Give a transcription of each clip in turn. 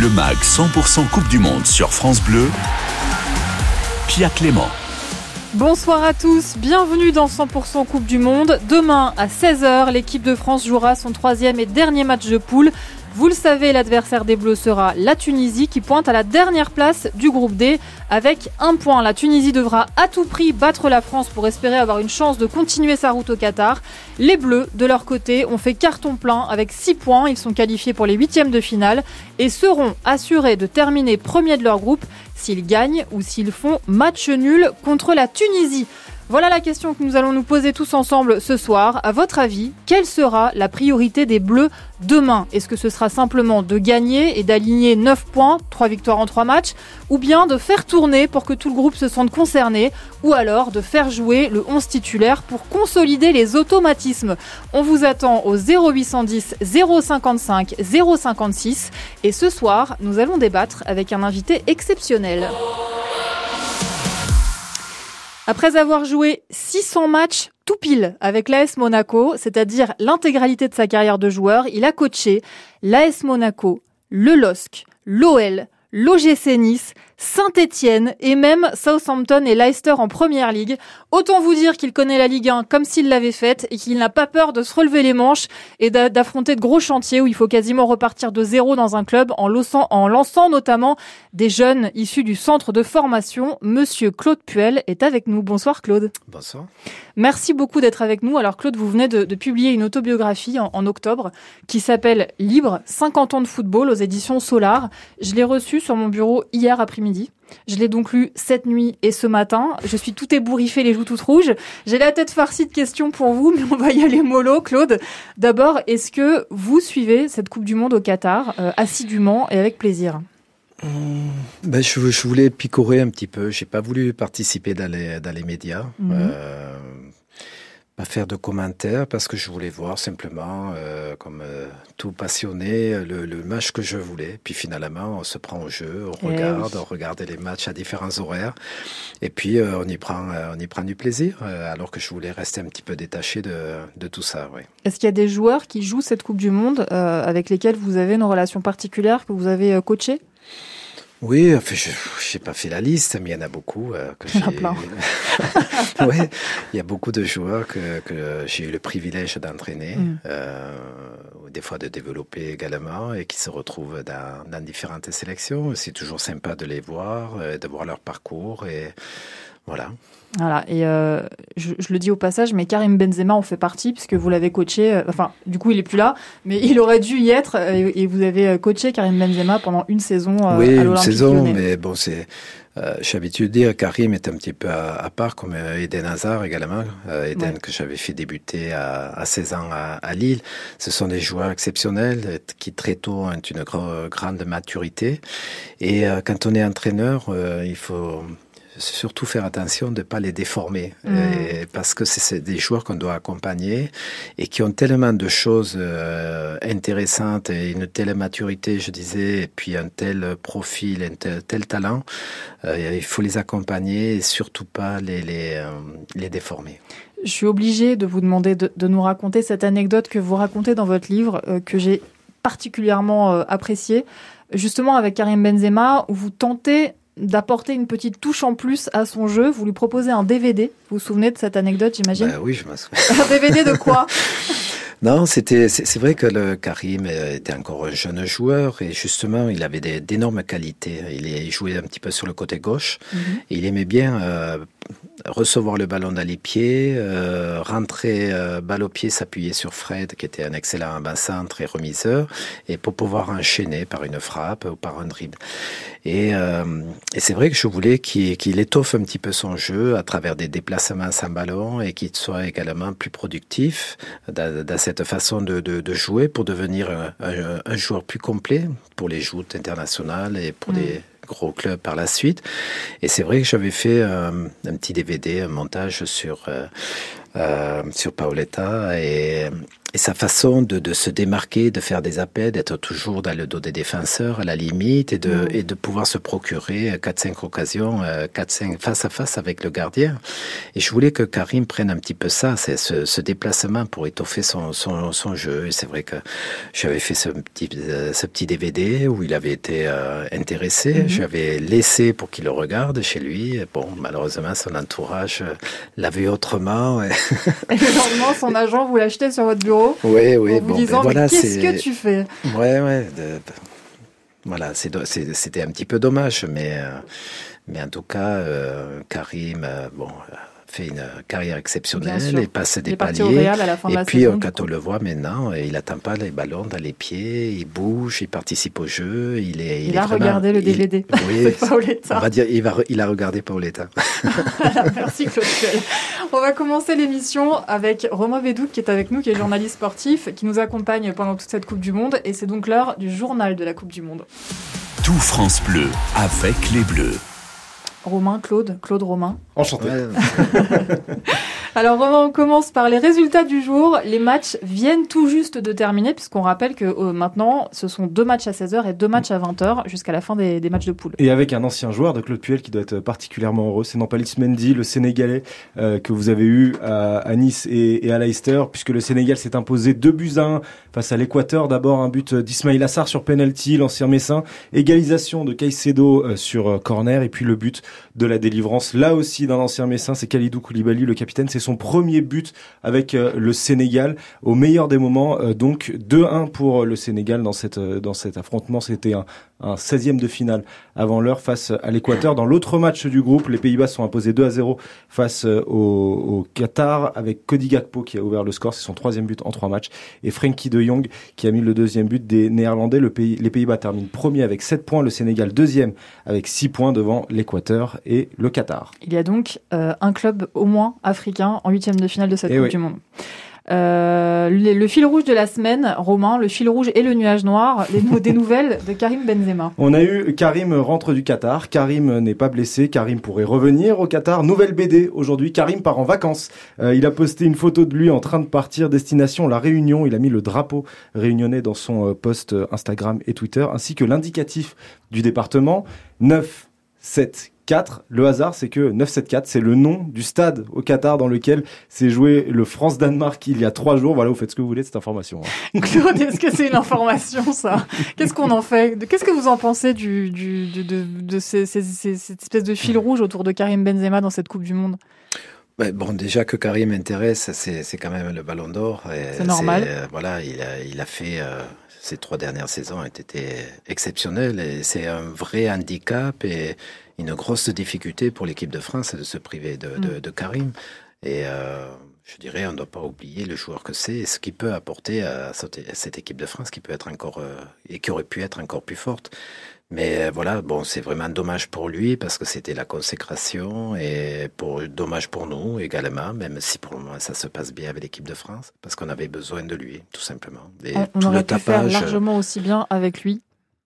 Le MAG 100% Coupe du Monde sur France Bleu. Pia Clément. Bonsoir à tous, bienvenue dans 100% Coupe du Monde. Demain à 16h, l'équipe de France jouera son troisième et dernier match de poule vous le savez, l'adversaire des Bleus sera la Tunisie qui pointe à la dernière place du groupe D avec un point. La Tunisie devra à tout prix battre la France pour espérer avoir une chance de continuer sa route au Qatar. Les Bleus, de leur côté, ont fait carton plein avec 6 points. Ils sont qualifiés pour les huitièmes de finale et seront assurés de terminer premier de leur groupe s'ils gagnent ou s'ils font match nul contre la Tunisie. Voilà la question que nous allons nous poser tous ensemble ce soir. À votre avis, quelle sera la priorité des Bleus demain? Est-ce que ce sera simplement de gagner et d'aligner 9 points, 3 victoires en 3 matchs, ou bien de faire tourner pour que tout le groupe se sente concerné, ou alors de faire jouer le 11 titulaire pour consolider les automatismes? On vous attend au 0810 055 056 et ce soir, nous allons débattre avec un invité exceptionnel. Après avoir joué 600 matchs tout pile avec l'AS Monaco, c'est-à-dire l'intégralité de sa carrière de joueur, il a coaché l'AS Monaco, le LOSC, l'OL, l'OGC Nice, Saint-Étienne et même Southampton et Leicester en première ligue. Autant vous dire qu'il connaît la Ligue 1 comme s'il l'avait faite et qu'il n'a pas peur de se relever les manches et d'affronter de gros chantiers où il faut quasiment repartir de zéro dans un club en lançant, en lançant notamment des jeunes issus du centre de formation. Monsieur Claude Puel est avec nous. Bonsoir Claude. Bonsoir. Merci beaucoup d'être avec nous. Alors Claude, vous venez de, publier une autobiographie en, en octobre qui s'appelle Libre, 50 ans de football aux éditions Solar. Je l'ai reçu sur mon bureau hier après-midi je l'ai donc lu cette nuit et ce matin. Je suis tout ébouriffée, les joues toutes rouges. J'ai la tête farcie de questions pour vous, mais on va y aller mollo, Claude. D'abord, est-ce que vous suivez cette Coupe du Monde au Qatar euh, assidûment et avec plaisir? Ben, je, voulais picorer un petit peu. J'ai pas voulu participer dans les, dans les médias. Mmh. Euh, pas faire de commentaires parce que je voulais voir simplement, euh, comme euh, tout passionné, le, le, match que je voulais. Puis finalement, on se prend au jeu, on eh regarde, on regarde les matchs à différents horaires, et puis euh, on y prend, on y prend du plaisir. alors que je voulais rester un petit peu détaché de, de tout ça. Oui. Est-ce qu'il y a des joueurs qui jouent cette Coupe du Monde avec lesquels vous avez une relation particulière que vous avez coaché oui, enfin, je n'ai pas fait la liste, mais il y en a beaucoup. Euh, que il y en a plein. ouais, il y a beaucoup de joueurs que, que j'ai eu le privilège d'entraîner, mm. euh, des fois de développer également, et qui se retrouvent dans, dans différentes sélections. C'est toujours sympa de les voir, euh, de voir leur parcours, et voilà. Voilà, et euh, je, le dis au passage, mais Karim Benzema en fait partie, puisque vous l'avez coaché, euh, enfin, du coup, il est plus là, mais il aurait dû y être, euh, et, vous avez coaché Karim Benzema pendant une saison oui, à une saison, mais bon, c'est... j'ai l'habitude de dire Karim est un petit peu à, part, comme Eden Hazard également. Eden que j'avais fait débuter à, à 16 ans à, Lille. Ce sont des joueurs exceptionnels qui très tôt ont une grande maturité. Et quand on est entraîneur, il faut surtout faire attention de ne pas les déformer, mm. parce que c'est des joueurs qu'on doit accompagner et qui ont tellement de choses euh, intéressantes et une telle maturité, je disais, et puis un tel profil, un tel, talent, euh, il faut les accompagner et surtout pas les, les, euh, les déformer. Je suis obligée de vous demander de, de, nous raconter cette anecdote que vous racontez dans votre livre, que j'ai particulièrement appréciée, justement avec Karim Benzema, où vous tentez d'apporter une petite touche en plus à son jeu. Vous lui proposez un DVD. Vous vous souvenez de cette anecdote, j'imagine bah Oui, je me souviens. un DVD de quoi Non, c'était, c'est vrai que le Karim était encore un jeune joueur et justement, il avait d'énormes qualités. Il, jouait un petit peu sur le côté gauche. Mhm. et il aimait bien euh, recevoir le ballon dans les pieds, euh, rentrer euh, balle au pied, s'appuyer sur Fred, qui était un excellent bas-centre et remiseur, et pour pouvoir enchaîner par une frappe ou par un dribble. Et, euh, et c'est vrai que je voulais qu'il étoffe un petit peu son jeu à travers des déplacements sans ballon et qu'il soit également plus productif dans, dans cette façon de, de, de, jouer pour devenir un, un, joueur plus complet pour les joutes internationales et pour les mm gros club par la suite. Et c'est vrai que j'avais fait euh, un petit DVD, un montage sur euh, sur Paoletta et et sa façon de, de, se démarquer, de faire des appels, d'être toujours dans le dos des défenseurs à la limite et de, mm. et de pouvoir se procurer 4-5 occasions, 4-5 face à face avec le gardien. Et je voulais que Karim prenne un petit peu ça, c'est ce, ce, déplacement pour étoffer son, son, son jeu. Et c'est vrai que j'avais fait ce petit, ce petit DVD où il avait été euh, intéressé. Mm-hmm. J'avais laissé pour qu'il le regarde chez lui. bon, malheureusement, son entourage l'a vu autrement. Et le lendemain, son agent vous l'achetait sur votre bureau oui, oui. bon, ben voilà, qu'est-ce que tu fais? Ouais, ouais. voilà, c'était un petit peu dommage, mais, euh, mais en tout cas, euh, Karim, euh, bon fait une carrière exceptionnelle et passe des paliers. et puis, quand on le voit maintenant, il n'atteint pas les ballons dans les pieds, il bouge, il participe au jeu. Il, est, il, a regardé le DVD. oui, on va dire, il, va, il a regardé Paoletta. Merci Claude On va commencer l'émission avec Romain Védou qui est avec nous, qui est journaliste sportif, qui nous accompagne pendant toute cette Coupe du Monde. Et c'est donc l'heure du journal de la Coupe du Monde. Tout France Bleu avec les Bleus. Romain, Claude, Claude Romain. Enchanté. Alors Romain, on commence par les résultats du jour. Les matchs viennent tout juste de terminer, puisqu'on rappelle que euh, maintenant, ce sont deux matchs à 16h et deux matchs à 20h jusqu'à la fin des, matchs de poule. Et avec un ancien joueur de Claude Puel qui doit être particulièrement heureux, c'est Nampalis Mendy, le Sénégalais euh, que vous avez eu à, Nice et, à Leicester, puisque le Sénégal s'est imposé deux buts à un face à l'Équateur. D'abord un but d'Ismail Assar sur penalty, l'ancien Messin, égalisation de Caicedo euh, sur corner, et puis le but de la délivrance, là aussi d'un ancien Messin, c'est Khalidou Koulibaly, le capitaine, c'est son premier but avec euh, le Sénégal au meilleur des moments. Euh, donc 2-1 pour le Sénégal dans cette euh, dans cet affrontement. C'était un, un 16e de finale avant l'heure face à l'Équateur. Dans l'autre match du groupe, les Pays-Bas sont imposés 2 à 0 face au, au, Qatar avec Cody Gakpo qui a ouvert le score, c'est son troisième but en trois matchs, et Frankie de Jong qui a mis le deuxième but des Néerlandais. Le pays, les Pays-Bas terminent premier avec 7 points, le Sénégal deuxième avec 6 points devant l'Équateur et le Qatar. Il y a donc euh, un club au moins africain en huitième de finale de cette eh Coupe du Monde. Euh, le, fil rouge de la semaine, Romain, le fil rouge et le nuage noir, les, des nouvelles de Karim Benzema. On a eu Karim rentre du Qatar, Karim n'est pas blessé, Karim pourrait revenir au Qatar. Nouvelle BD aujourd'hui, Karim part en vacances. Euh, il a posté une photo de lui en train de partir, destination La Réunion. Il a mis le drapeau réunionnais dans son euh, post Instagram et Twitter, ainsi que l'indicatif du département 9, 7, 4. Le hasard, c'est que 974, c'est le nom du stade au Qatar dans lequel s'est joué le France-Danemark il y a trois jours. Voilà, vous faites ce que vous voulez de cette information. Hein. Claude, est-ce que c'est une information, ça? Qu'est-ce qu'on en fait? Qu'est-ce que vous en pensez du, du, de, de ces, cette espèce de fil rouge autour de Karim Benzema dans cette Coupe du Monde? Bon, déjà que Karim m'intéresse, c'est quand même le Ballon d'Or. C'est normal. Euh, voilà, il a, il a fait euh, ces trois dernières saisons ont été exceptionnelles et c'est un vrai handicap et une grosse difficulté pour l'équipe de France de se priver de, de, mm. Karim. Et euh, je dirais, on ne doit pas oublier le joueur que c'est et ce qu'il peut apporter à cette équipe de France qui peut être encore euh, et qui aurait pu être encore plus forte. Mais euh, voilà, bon, c'est vraiment dommage pour lui parce que c'était la consécration et pour, dommage pour nous également, même si pour le moment ça se passe bien avec l'équipe de France parce qu'on avait besoin de lui, tout simplement. Et on, aurait pu faire largement aussi bien avec lui.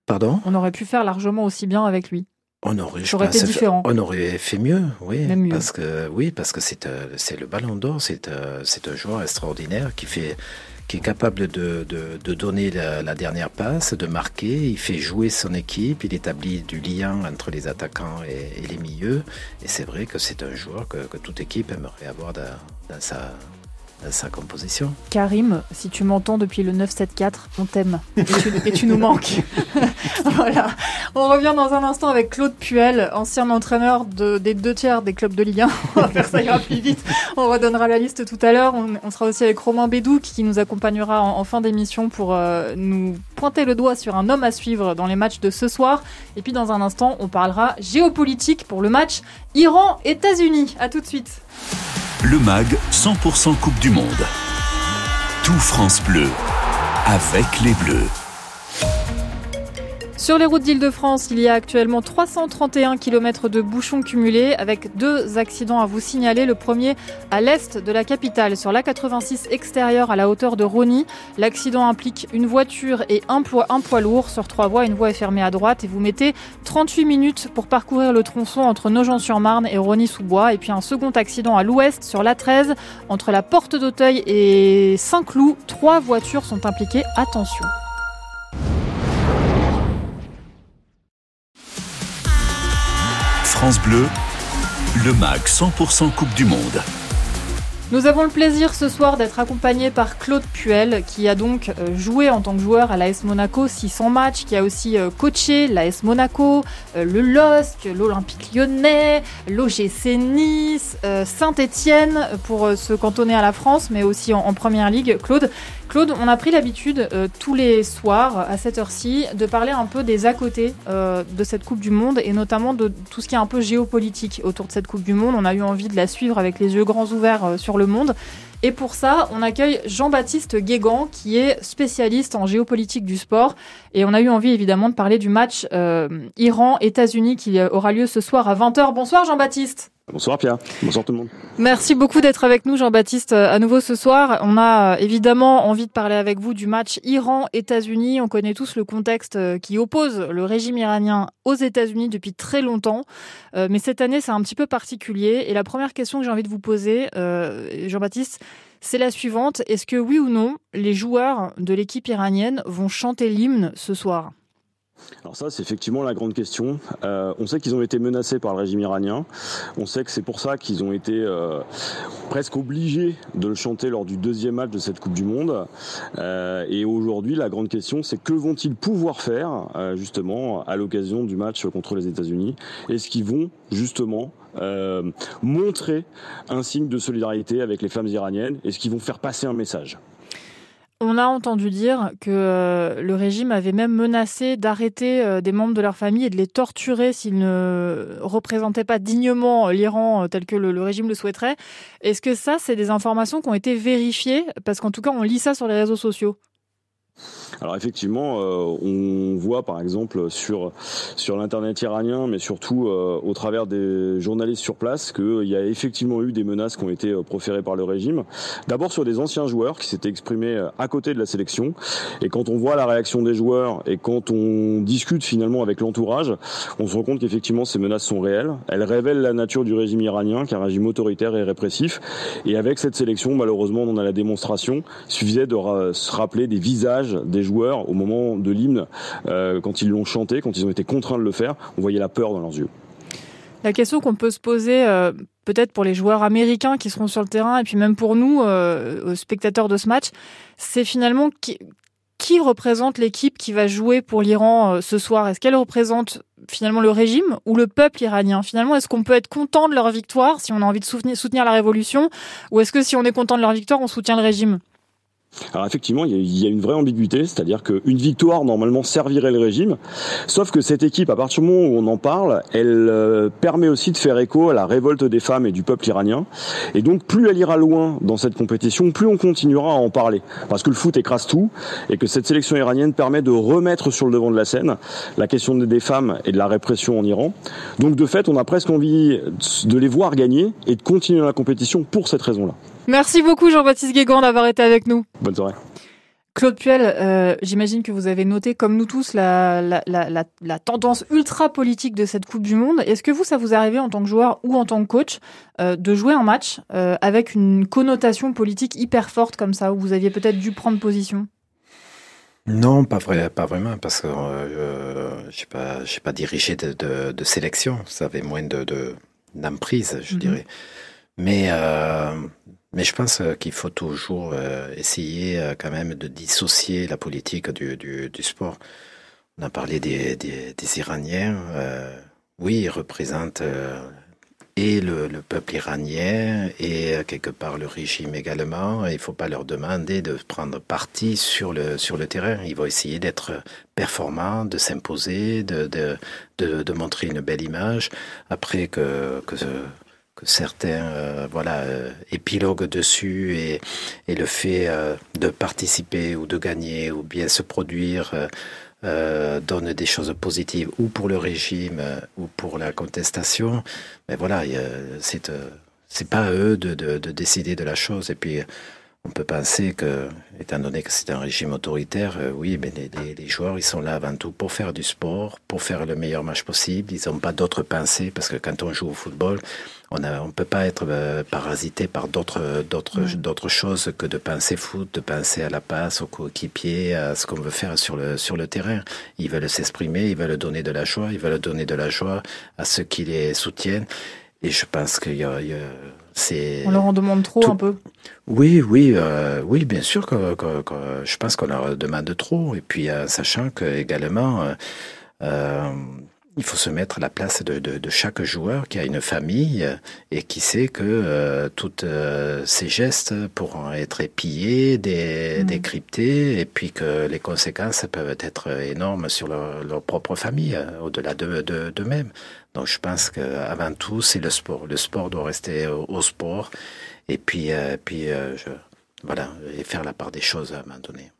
Pardon? On aurait pu faire largement aussi bien avec lui. On aurait, je pense, différent. on aurait fait mieux, oui, parce que oui, parce que c'est euh, c'est le Ballon d'Or, c'est euh, c'est un joueur extraordinaire qui fait qui est capable de, de, de donner la, la, dernière passe, de marquer. Il fait jouer son équipe, il établit du lien entre les attaquants et, et les milieux. Et c'est vrai que c'est un joueur que, que, toute équipe aimerait avoir dans, dans sa sa composition. Karim, si tu m'entends depuis le 974, on t'aime et, tu, nous manques. voilà. On revient dans un instant avec Claude Puel, ancien entraîneur de, des deux tiers des clubs de Ligue 1. On va faire ça ira plus vite. On redonnera la liste tout à l'heure. On, sera aussi avec Romain Bédou qui nous accompagnera en, fin d'émission pour euh, nous pointer le doigt sur un homme à suivre dans les matchs de ce soir. Et puis dans un instant, on parlera géopolitique pour le match Iran-États-Unis. À tout de suite. Le MAG 100% Coupe du Monde. Tout France Bleu avec les Bleus. Sur les routes d'Île-de-France, il y a actuellement 331 km de bouchons cumulés avec deux accidents à vous signaler. Le premier à l'est de la capitale, sur l'A86 extérieure à la hauteur de Rony. L'accident implique une voiture et un poids, lourd sur trois voies. Une voie est fermée à droite et vous mettez 38 minutes pour parcourir le tronçon entre Nogent-sur-Marne et Rony-sous-Bois. Et puis un second accident à l'ouest sur l'A13 entre la porte d'Auteuil et Saint-Cloud. Trois voitures sont impliquées. Attention. France Bleu, le MAG 100% Coupe du Monde. Nous avons le plaisir ce soir d'être accompagné par Claude Puel, qui a donc euh, joué en tant que joueur à l'AS Monaco 600 matchs, qui a aussi euh, coaché l'AS Monaco, euh, le LOSC, l'Olympique lyonnais, l'OGC Nice, Saint-Etienne, pour se cantonner à la France, mais aussi en, Première Ligue. Claude, Claude, on a pris l'habitude tous les soirs à cette heure-ci de parler un peu des à côté de cette Coupe du Monde et notamment de tout ce qui est un peu géopolitique autour de cette Coupe du Monde. On a eu envie de la suivre avec les yeux grands ouverts sur le monde. Et pour ça, on accueille Jean-Baptiste Guégan, qui est spécialiste en géopolitique du sport. Et on a eu envie évidemment de parler du match Iran-États-Unis qui aura lieu ce soir à 20h. Bonsoir Jean-Baptiste. Bonsoir Pierre, bonsoir tout le monde. Merci beaucoup d'être avec nous Jean-Baptiste euh, à nouveau ce soir. On a euh, évidemment envie de parler avec vous du match Iran-États-Unis. On connaît tous le contexte euh, qui oppose le régime iranien aux États-Unis depuis très longtemps. Mais cette année c'est un petit peu particulier. Et la première question que j'ai envie de vous poser, Jean-Baptiste, c'est la suivante. Est-ce que oui ou non, les joueurs de l'équipe iranienne vont chanter l'hymne ce soir? Alors ça, c'est effectivement la grande question. Euh, on sait qu'ils ont été menacés par le régime iranien. On sait que c'est pour ça qu'ils ont été euh, presque obligés de le chanter lors du deuxième match de cette Coupe du Monde. Euh, et aujourd'hui, la grande question, c'est que vont-ils pouvoir faire justement à l'occasion du match contre les États-Unis? Est-ce qu'ils vont justement montrer un signe de solidarité avec les femmes iraniennes? Est-ce qu'ils vont faire passer un message? On a entendu dire que euh, le régime avait même menacé d'arrêter euh, des membres de leur famille et de les torturer s'ils ne représentaient pas dignement l'Iran euh, tel que le, régime le souhaiterait. Est-ce que ça, c'est des informations qui ont été vérifiées? Parce qu'en tout cas, on lit ça sur les réseaux sociaux. Alors effectivement, euh, on voit par exemple sur sur l'internet iranien, mais surtout euh, au travers des journalistes sur place, qu'il y a effectivement eu des menaces qui ont été euh, proférées par le régime. D'abord sur des anciens joueurs qui s'étaient exprimés à côté de la sélection. Et quand on voit la réaction des joueurs et quand on discute finalement avec l'entourage, on se rend compte qu'effectivement ces menaces sont réelles. Elles révèlent la nature du régime iranien, qui est un régime autoritaire et répressif. Et avec cette sélection, malheureusement, on en a la démonstration. Suffisait de se rappeler des visages joueurs au moment de l'hymne, euh, quand ils l'ont chanté, quand ils ont été contraints de le faire, on voyait la peur dans leurs yeux. La question qu'on peut se poser, euh, peut-être pour les joueurs américains qui seront sur le terrain, et puis même pour nous, euh, spectateurs de ce match, c'est finalement qui représente l'équipe qui va jouer pour l'Iran ce soir? Est-ce qu'elle représente finalement le régime ou le peuple iranien? Finalement, est-ce qu'on peut être content de leur victoire si on a envie de soutenir la révolution Ou est-ce que si on est content de leur victoire, on soutient le régime? Alors effectivement, il y, a une vraie ambiguïté, c'est-à-dire qu'une victoire normalement servirait le régime, sauf que cette équipe, à partir du moment où on en parle, elle euh, permet aussi de faire écho à la révolte des femmes et du peuple iranien. Et donc plus elle ira loin dans cette compétition, plus on continuera à en parler, parce que le foot écrase tout et que cette sélection iranienne permet de remettre sur le devant de la scène la question des femmes et de la répression en Iran. Donc de fait, on a presque envie de les voir gagner et de continuer la compétition pour cette raison-là. Merci beaucoup Jean-Baptiste Guégan d'avoir été avec nous. Bonne soirée. Claude Puel, euh, j'imagine que vous avez noté, comme nous tous, la, la, tendance ultra politique de cette Coupe du Monde. Est-ce que vous, ça vous est arrivé en tant que joueur ou en tant que coach euh, de jouer un match euh, avec une connotation politique hyper forte comme ça, où vous aviez peut-être dû prendre position? Non, pas, vrai, pas vraiment, parce que je n'ai pas, pas dirigé de, de, sélection. Ça avait moins de d'emprise, je mhm. dirais. Mais mais je pense euh, qu'il faut toujours euh, essayer euh, quand même de dissocier la politique du, du, sport. On a parlé des, des, des Iraniens. oui, ils représentent et le, le, peuple iranien et quelque part le régime également. Il ne faut pas leur demander de prendre parti sur le, sur le terrain. Ils vont essayer d'être performants, de s'imposer, de, de, de, de, montrer une belle image. Après que, que que certains euh, voilà euh, épiloguent dessus et, le fait euh, de participer ou de gagner ou bien se produire donnent des choses positives ou pour le régime ou pour la contestation. Mais voilà, c'est c'est pas à eux de, de, de, décider de la chose. Et puis on peut penser que, étant donné que c'est un régime autoritaire, euh, oui, mais les, joueurs, ils sont là avant tout pour faire du sport, pour faire le meilleur match possible. Ils n'ont pas d'autres pensées parce que quand on joue au football, on ne on peut pas être euh, parasité par d'autres, d'autres, d'autres choses que de penser foot, de penser à la passe, au coéquipier, à ce qu'on veut faire sur le, sur le terrain. Ils veulent s'exprimer, ils veulent donner de la joie, ils veulent donner de la joie à ceux qui les soutiennent. Et je pense qu'il y a, il y a on leur en demande trop un peu. Oui, oui, euh, oui, bien sûr que, je pense qu'on leur demande trop. Et puis, euh, sachant que également, euh, il faut se mettre à la place de, chaque joueur qui a une famille et qui sait que tous ces gestes pourront être pillés, mm. décryptés, et puis que les conséquences peuvent être énormes sur leur, propre famille, au-delà d'eux-mêmes. Donc je pense qu'avant tout, c'est le sport. Le sport doit rester au, sport. Et puis, euh, puis euh, je, voilà, et faire la part des choses à un moment donné.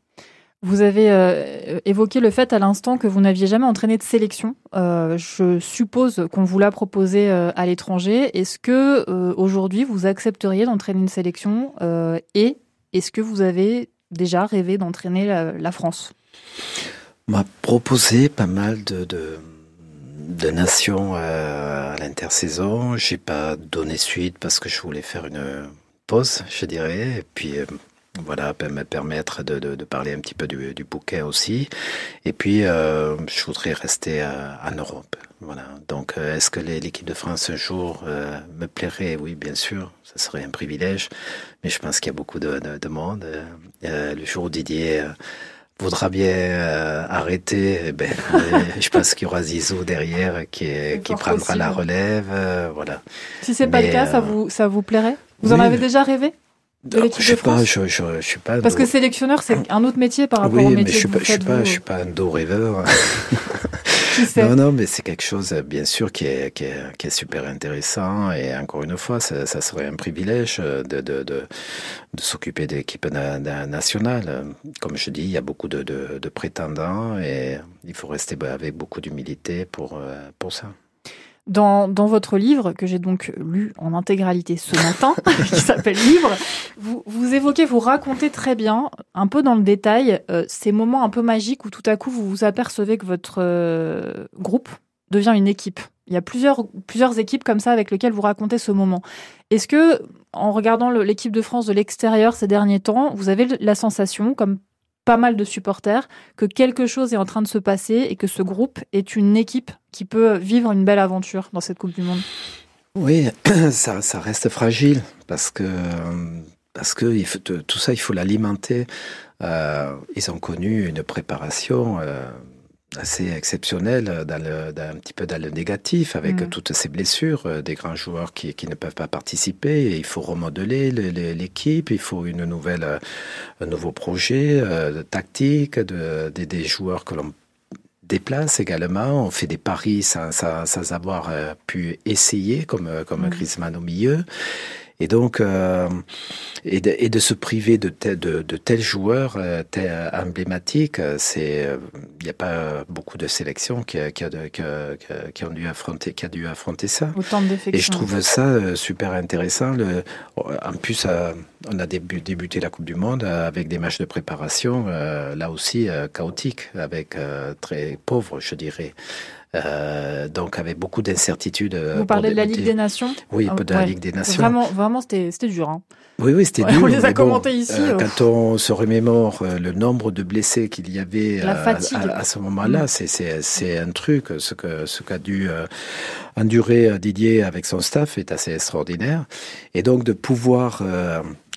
Vous avez euh, évoqué le fait à l'instant que vous n'aviez jamais entraîné de sélection. je suppose qu'on vous l'a proposé à l'étranger. Est-ce que aujourd'hui vous accepteriez d'entraîner une sélection et est-ce que vous avez déjà rêvé d'entraîner la, France? On m'a proposé pas mal de de nations euh, à l'intersaison. J'ai pas donné suite parce que je voulais faire une pause, je dirais, et puis euh, voilà, me permettre de, parler un petit peu du, du bouquet aussi. Et puis, euh, je voudrais rester en Europe. Voilà. Donc, est-ce que l'équipe de France un jour me plairait? Oui, bien sûr, ce serait un privilège. Mais je pense qu'il y a beaucoup de, de monde. le jour où Didier voudra bien euh, arrêter, eh ben, euh, je pense qu'il y aura Zizou derrière qui, qui prendra la relève. Euh, voilà. Si c'est pas le cas, ça vous ça vous plairait? Vous en avez déjà rêvé? De l'équipe de France? je, je, je, suis pas Parce que sélectionneur, c'est un autre métier par rapport au métier mais je suis pas, je suis pas, je suis pas un dos rêveur. Non, non, mais c'est quelque chose, bien sûr, qui est, qui est, super intéressant. Et encore une fois, ça, ça serait un privilège de, de, de, de s'occuper d'équipes nationales. Comme je dis, il y a beaucoup de, de, prétendants et il faut rester avec beaucoup d'humilité pour, euh, pour ça. Dans, votre livre, que j'ai donc lu en intégralité ce matin, qui s'appelle Livre, vous, vous, évoquez, vous racontez très bien, un peu dans le détail, euh, ces moments un peu magiques où tout à coup vous vous apercevez que votre euh, groupe devient une équipe. Il y a plusieurs, plusieurs équipes comme ça avec lesquelles vous racontez ce moment. Est-ce que, en regardant l'équipe de France de l'extérieur ces derniers temps, vous avez la sensation, comme pas mal de supporters, que quelque chose est en train de se passer et que ce groupe est une équipe qui peut vivre une belle aventure dans cette Coupe du Monde Oui, ça, reste fragile parce que, parce que tout ça, il faut l'alimenter. Euh, ils ont connu une préparation. Euh, assez exceptionnel dans le, un petit peu dans le négatif avec mm. toutes ces blessures euh, des grands joueurs qui, qui ne peuvent pas participer. il faut remodeler l'équipe, il faut une nouvelle, euh, un nouveau projet euh, tactique de, des joueurs que l'on déplace également. On fait des paris sans, sans, sans avoir pu essayer comme, comme mm. Griezmann au milieu. Et donc, euh, et, de, et, de, se priver de, de, de tels joueurs euh, emblématiques, c'est, il n'y a pas beaucoup de sélections qui, qui, qui, qui, ont dû affronter, qui a dû affronter ça. Autant de et je trouve ça euh, super intéressant. Le, en plus, euh, on a débuté la Coupe du Monde avec des matchs de préparation, là aussi chaotiques, avec très pauvres, je dirais. Euh, donc avec beaucoup d'incertitudes. Euh, Vous parlez de la Ligue des Nations Oui, de la Ligue des Nations. Vraiment, vraiment c'était dur. Hein. Oui, oui, c'était dur. On les a commentés ici. Euh, quand on se remémore le nombre de blessés qu'il y avait à, ce moment-là, mm. c'est un truc. Ce qu'a ce qu'a dû endurer Didier avec son staff est assez extraordinaire. Et donc de pouvoir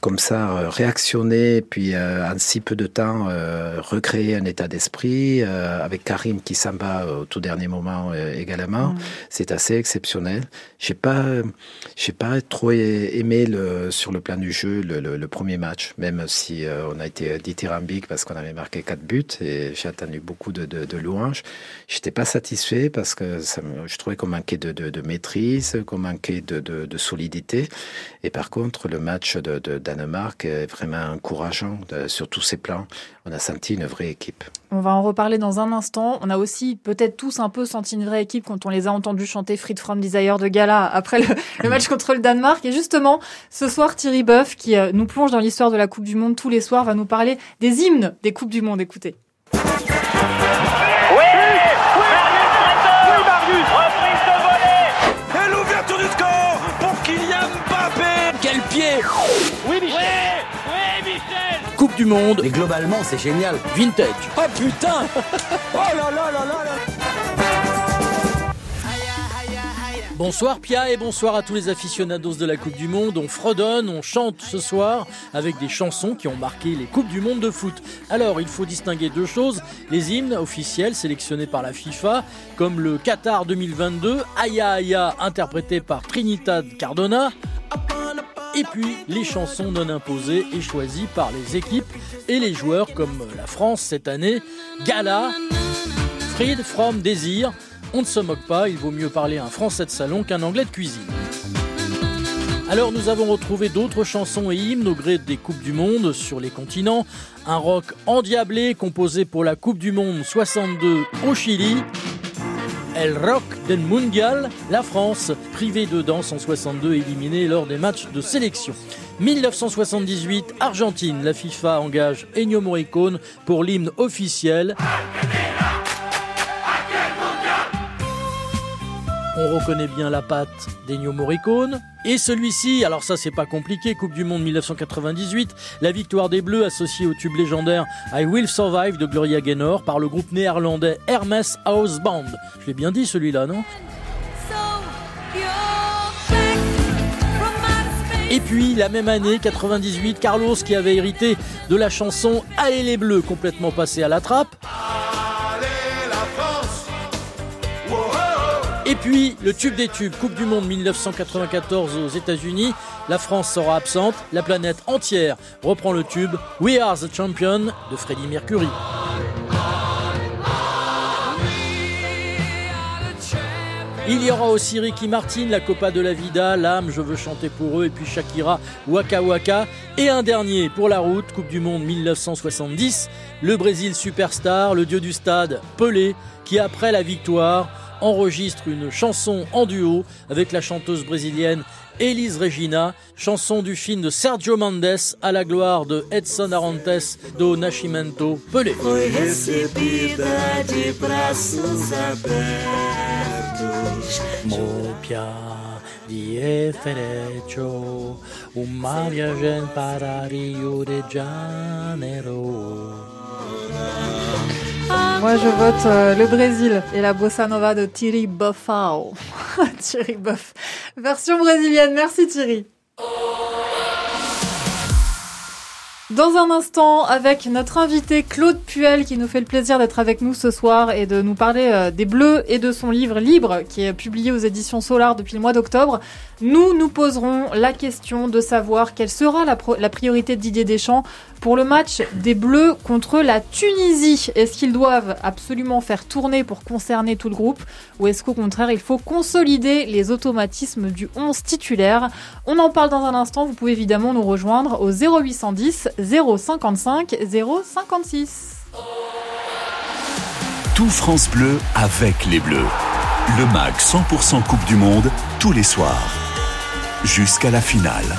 comme ça euh, réactionner, puis euh, en si peu de temps euh, recréer un état d'esprit avec Karim qui s'en va au tout dernier moment également, mm. c'est assez exceptionnel. J'ai pas, j'ai pas trop aimé le, sur le plan du jeu le, le, premier match, même si on a été dithyrambique parce qu'on avait marqué quatre buts et j'ai attendu beaucoup de, de, de louanges. J'étais pas satisfait parce que ça, je trouvais qu'on manquait de, de, de maîtrise, qu'on manquait de, de, solidité. Et par contre, le match de, de Danemark est vraiment encourageant sur tous ces plans. On a senti une vraie équipe. On va en reparler dans un instant. On a aussi peut-être tous un peu senti une vraie équipe quand on les a entendus chanter Freed from Desire de Gala après le, match contre le Danemark. Et justement, ce soir, Thierry Boeuf, qui euh, nous plonge dans l'histoire de la Coupe du Monde tous les soirs, va nous parler des hymnes des Coupes du Monde. Écoutez. Du Monde. Mais globalement, c'est génial. Vintage. Oh putain Oh là là là là là Bonsoir Pia et bonsoir à tous les aficionados de la Coupe du Monde. On fredonne, on chante ce soir avec des chansons qui ont marqué les Coupes du Monde de foot. Alors, il faut distinguer deux choses. Les hymnes officiels sélectionnés par la FIFA, comme le Qatar 2022, Aya Aya interprété par Trinidad Cardona, et puis les chansons non imposées et choisies par les équipes et les joueurs comme la France cette année, Gala, Fried from Désir. On ne se moque pas, il vaut mieux parler un français de salon qu'un anglais de cuisine. Alors nous avons retrouvé d'autres chansons et hymnes au gré des Coupes du Monde sur les continents. Un rock endiablé composé pour la Coupe du Monde 62 au Chili. El Rock del Mundial, la France, privée de danse en 62, éliminée lors des matchs de sélection. 1978, Argentine, la FIFA engage Ennio Morricone pour l'hymne officiel. On reconnaît bien la patte d'Ennio Morricone. Et celui-ci, alors ça c'est pas compliqué, Coupe du Monde 1998, la victoire des Bleus associée au tube légendaire I Will Survive de Gloria Gaynor par le groupe néerlandais Hermes House Band. Je l'ai bien dit celui-là, non? Et puis, la même année, 98, Carlos qui avait hérité de la chanson Allez les Bleus, complètement passé à la trappe. Et puis, le tube des tubes, Coupe du Monde 1994 aux États-Unis. La France sera absente, la planète entière reprend le tube We Are the Champion de Freddie Mercury. Il y aura aussi Ricky Martin, la Copa de la Vida, l'âme, je veux chanter pour eux, et puis Shakira, Waka Waka. Et un dernier pour la route, Coupe du Monde 1970, le Brésil superstar, le dieu du stade, Pelé, qui après la victoire enregistre une chanson en duo avec la chanteuse brésilienne Elise Regina, chanson du film de Sergio Mendes à la gloire de Edson Arantes do Nascimento Pelé. para Rio de Janeiro. Moi, je vote euh, le Brésil et la bossa nova de Thierry Boffao. Thierry Boff. Version brésilienne. Merci Thierry. Dans un instant, avec notre invité Claude Puel, qui nous fait le plaisir d'être avec nous ce soir et de nous parler euh, des Bleus et de son livre Libre, qui est publié aux éditions Solar depuis le mois d'octobre. Nous nous poserons la question de savoir quelle sera la, la priorité de Didier Deschamps pour le match des Bleus contre la Tunisie. Est-ce qu'ils doivent absolument faire tourner pour concerner tout le groupe ou est-ce qu'au contraire il faut consolider les automatismes du 11 titulaire? On en parle dans un instant, vous pouvez évidemment nous rejoindre au 0810 055 056. Tout France Bleu avec les Bleus. Le MAG 100% Coupe du Monde tous les soirs. Jusqu'à la finale.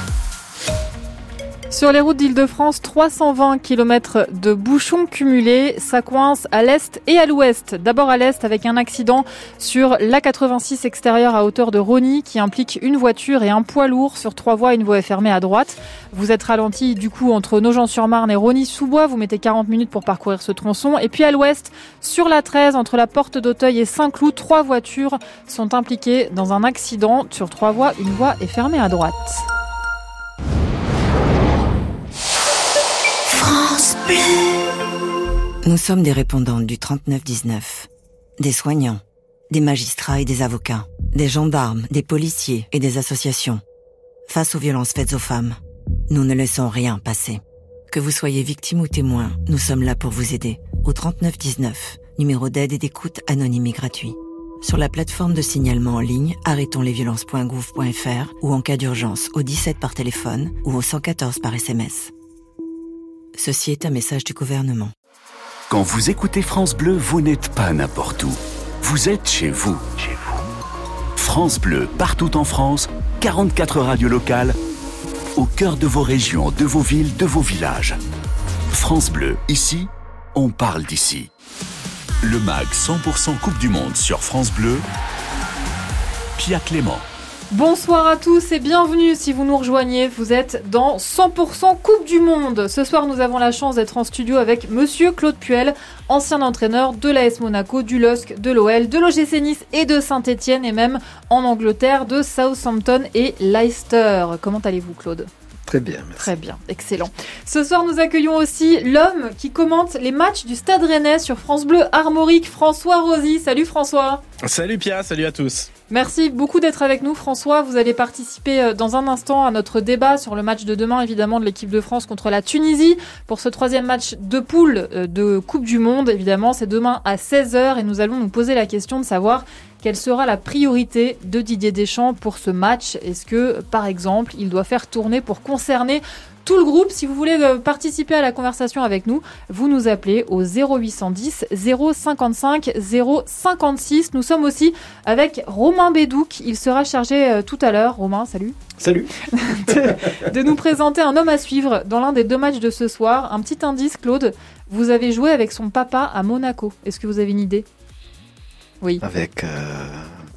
Sur les routes d'Île-de-France, 320 km de bouchons cumulés. Ça coince à l'est et à l'ouest. D'abord à l'est avec un accident sur l'A86 extérieur à hauteur de Rony qui implique une voiture et un poids lourd sur trois voies. Une voie fermée à droite. Vous êtes ralenti du coup entre Nogent-sur-Marne et Rony-sous-Bois. Vous mettez 40 minutes pour parcourir ce tronçon. Et puis à l'ouest, sur la 13, entre la porte d'Auteuil et Saint-Cloud, trois voitures sont impliquées dans un accident. Sur trois voies, une voie est fermée à droite. Nous sommes des répondantes du 3919, des soignants, des magistrats et des avocats, des gendarmes, des policiers et des associations. Face aux violences faites aux femmes, nous ne laissons rien passer. Que vous soyez victime ou témoin, nous sommes là pour vous aider. Au 3919, numéro d'aide et d'écoute anonyme et gratuit. sur la plateforme de signalement en ligne arrêtonslesviolences.gouv.fr ou en cas d'urgence au 17 par téléphone ou au 114 par SMS. Ceci est un message du gouvernement. Quand vous écoutez France Bleu, vous n'êtes pas n'importe où. Vous êtes chez vous. France Bleu, partout en France, 44 radios locales, au cœur de vos régions, de vos villes, de vos villages. France Bleu, ici, on parle d'ici. Le MAG 100% Coupe du Monde sur France Bleu, Pia Clément. Bonsoir à tous et bienvenue si vous nous rejoignez. Vous êtes dans 100% Coupe du Monde. Ce soir, nous avons la chance d'être en studio avec Monsieur Claude Puel, ancien entraîneur de l'AS Monaco, du LOSC, de l'OL, de l'OGC Nice et de Saint-Etienne et même en Angleterre de Southampton et Leicester. Comment allez-vous, Claude? Très bien, merci. Très bien, excellent. Ce soir, nous accueillons aussi l'homme qui commente les matchs du Stade Rennais sur France Bleu Armorique, François Rosy. Salut François. Salut Pia, salut à tous. Merci beaucoup d'être avec nous François. Vous allez participer euh, dans un instant à notre débat sur le match de demain évidemment de l'équipe de France contre la Tunisie pour ce troisième match de poule euh, de Coupe du Monde. Évidemment, c'est demain à 16h et nous allons nous poser la question de savoir quelle sera la priorité de Didier Deschamps pour ce match Est-ce que, par exemple, il doit faire tourner pour concerner tout le groupe. Si vous voulez euh, participer à la conversation avec nous, vous nous appelez au 0810 055 056. Nous sommes aussi avec Romain Bédouc. Il sera chargé euh, tout à l'heure. Romain, salut. Salut. de, de nous présenter un homme à suivre dans l'un des deux matchs de ce soir. Un petit indice, Claude. Vous avez joué avec son papa à Monaco. Est-ce que vous avez une idée? Oui. Avec euh,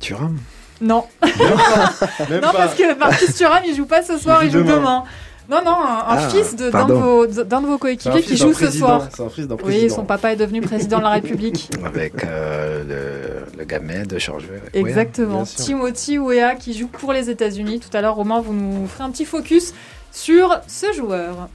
Thuram Non. Non, parce que Marcus Thuram, il joue pas ce soir, il joue demain. demain. Non, non, un, Ah, fils de- d'un de, vos, de coéquipiers qui joue ce soir. C'est un fils d'un Oui, son papa est devenu président de la République. Avec euh, le, le gamin de Georges Weah. Exactement. Timothy Weah qui joue pour les États-Unis. Tout à l'heure, Romain, vous nous ferez un petit focus sur ce joueur.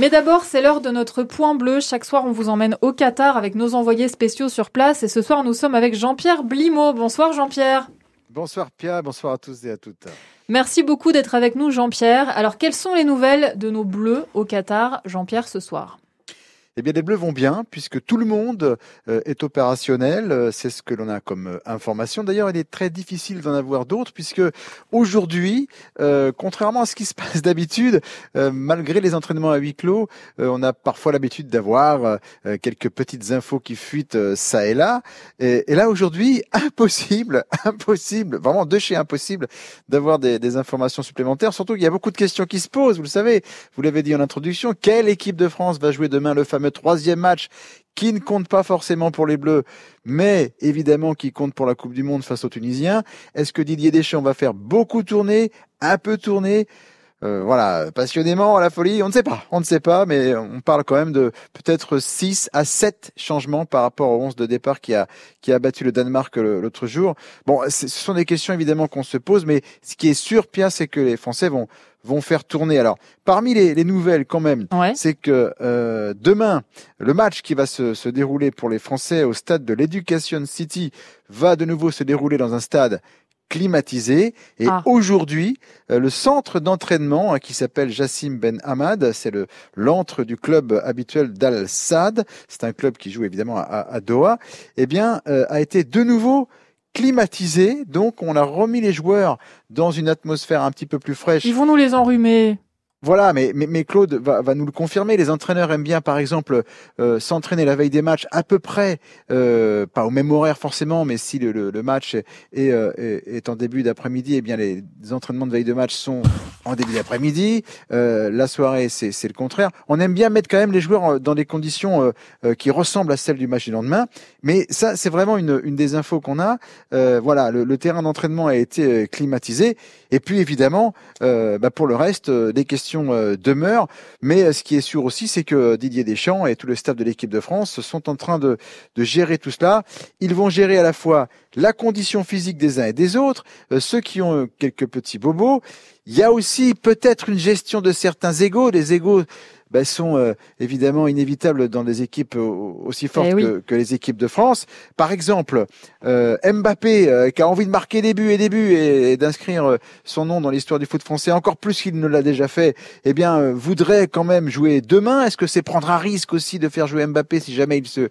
Mais d'abord, c'est l'heure de notre point bleu. Chaque soir, on vous emmène au Qatar avec nos envoyés spéciaux sur place. Et ce soir, nous sommes avec Jean-Pierre Blimaud. Bonsoir, Jean-Pierre. Bonsoir Pia, bonsoir à tous et à toutes. Merci beaucoup d'être avec nous, Jean-Pierre. Alors, quelles sont les nouvelles de nos bleus au Qatar, Jean-Pierre, ce soir? Eh bien, les Bleus vont bien puisque tout le monde euh, est opérationnel. Euh, C'est ce que l'on a comme euh, information. D'ailleurs, il est très difficile d'en avoir d'autres puisque aujourd'hui, euh, contrairement à ce qui se passe d'habitude, euh, malgré les entraînements à huis clos, euh, on a parfois l'habitude d'avoir quelques petites infos qui fuitent ça et là. Et, et là, aujourd'hui, impossible, impossible, vraiment de chez impossible d'avoir des, des informations supplémentaires. Surtout qu'il y a beaucoup de questions qui se posent. Vous le savez, vous l'avez dit en introduction. Quelle équipe de France va jouer demain le fameux troisième match qui ne compte pas forcément pour les Bleus, mais évidemment qui compte pour la Coupe du Monde face aux Tunisiens. Est-ce que Didier Deschamps va faire beaucoup tourner, un peu tourner? Euh, voilà, passionnément à la folie, on ne sait pas, on ne sait pas, mais on parle quand même de peut-être 6 à 7 changements par rapport au 11 de départ qui a, qui a battu le Danemark le- l'autre jour. Bon, ce sont des questions évidemment qu'on se pose, mais ce qui est sûr, Pierre, c'est que les Français vont, vont faire tourner. Alors, parmi les, les nouvelles quand même, Ouais. c'est que euh, demain, le match qui va se, se dérouler pour les Français au stade de l'Education City va de nouveau se dérouler dans un stade climatisé. Et Ah. aujourd'hui, euh, le centre d'entraînement hein, qui s'appelle Jassim Ben Hamad, c'est le l'antre du club habituel d'Al Sadd, c'est un club qui joue évidemment à, à Doha, eh bien, euh, a été de nouveau climatisé. Donc, on a remis les joueurs dans une atmosphère un petit peu plus fraîche. Ils vont nous les enrhumer. Voilà, mais, mais, mais Claude va, va nous le confirmer. Les entraîneurs aiment bien, par exemple, euh, s'entraîner la veille des matchs à peu près, euh, pas au même horaire forcément, mais si le, le, le match est, euh, est, est en début d'après-midi, eh bien les entraînements de veille de match sont en début d'après-midi. Euh, la soirée, c'est le contraire. On aime bien mettre quand même les joueurs euh, dans des conditions euh, qui ressemblent à celles du match du lendemain. Mais ça, c'est vraiment une, une des infos qu'on a. Voilà, le, le terrain d'entraînement a été climatisé. Et puis évidemment, bah, pour le reste, des questions euh, demeurent. Mais euh, ce qui est sûr aussi, c'est que Didier Deschamps et tout le staff de l'équipe de France sont en train de, de gérer tout cela. Ils vont gérer à la fois la condition physique des uns et des autres, euh, ceux qui ont quelques petits bobos. Il y a aussi peut-être une gestion de certains égaux, des égaux ben, sont euh, évidemment inévitables dans des équipes aussi fortes Eh oui. que, que les équipes de France. Par exemple, euh, Mbappé euh, qui a envie de marquer des buts et des buts et, et d'inscrire euh, son nom dans l'histoire du foot français encore plus qu'il ne l'a déjà fait, eh bien euh, voudrait quand même jouer demain. Est-ce que c'est prendre un risque aussi de faire jouer Mbappé si jamais il se,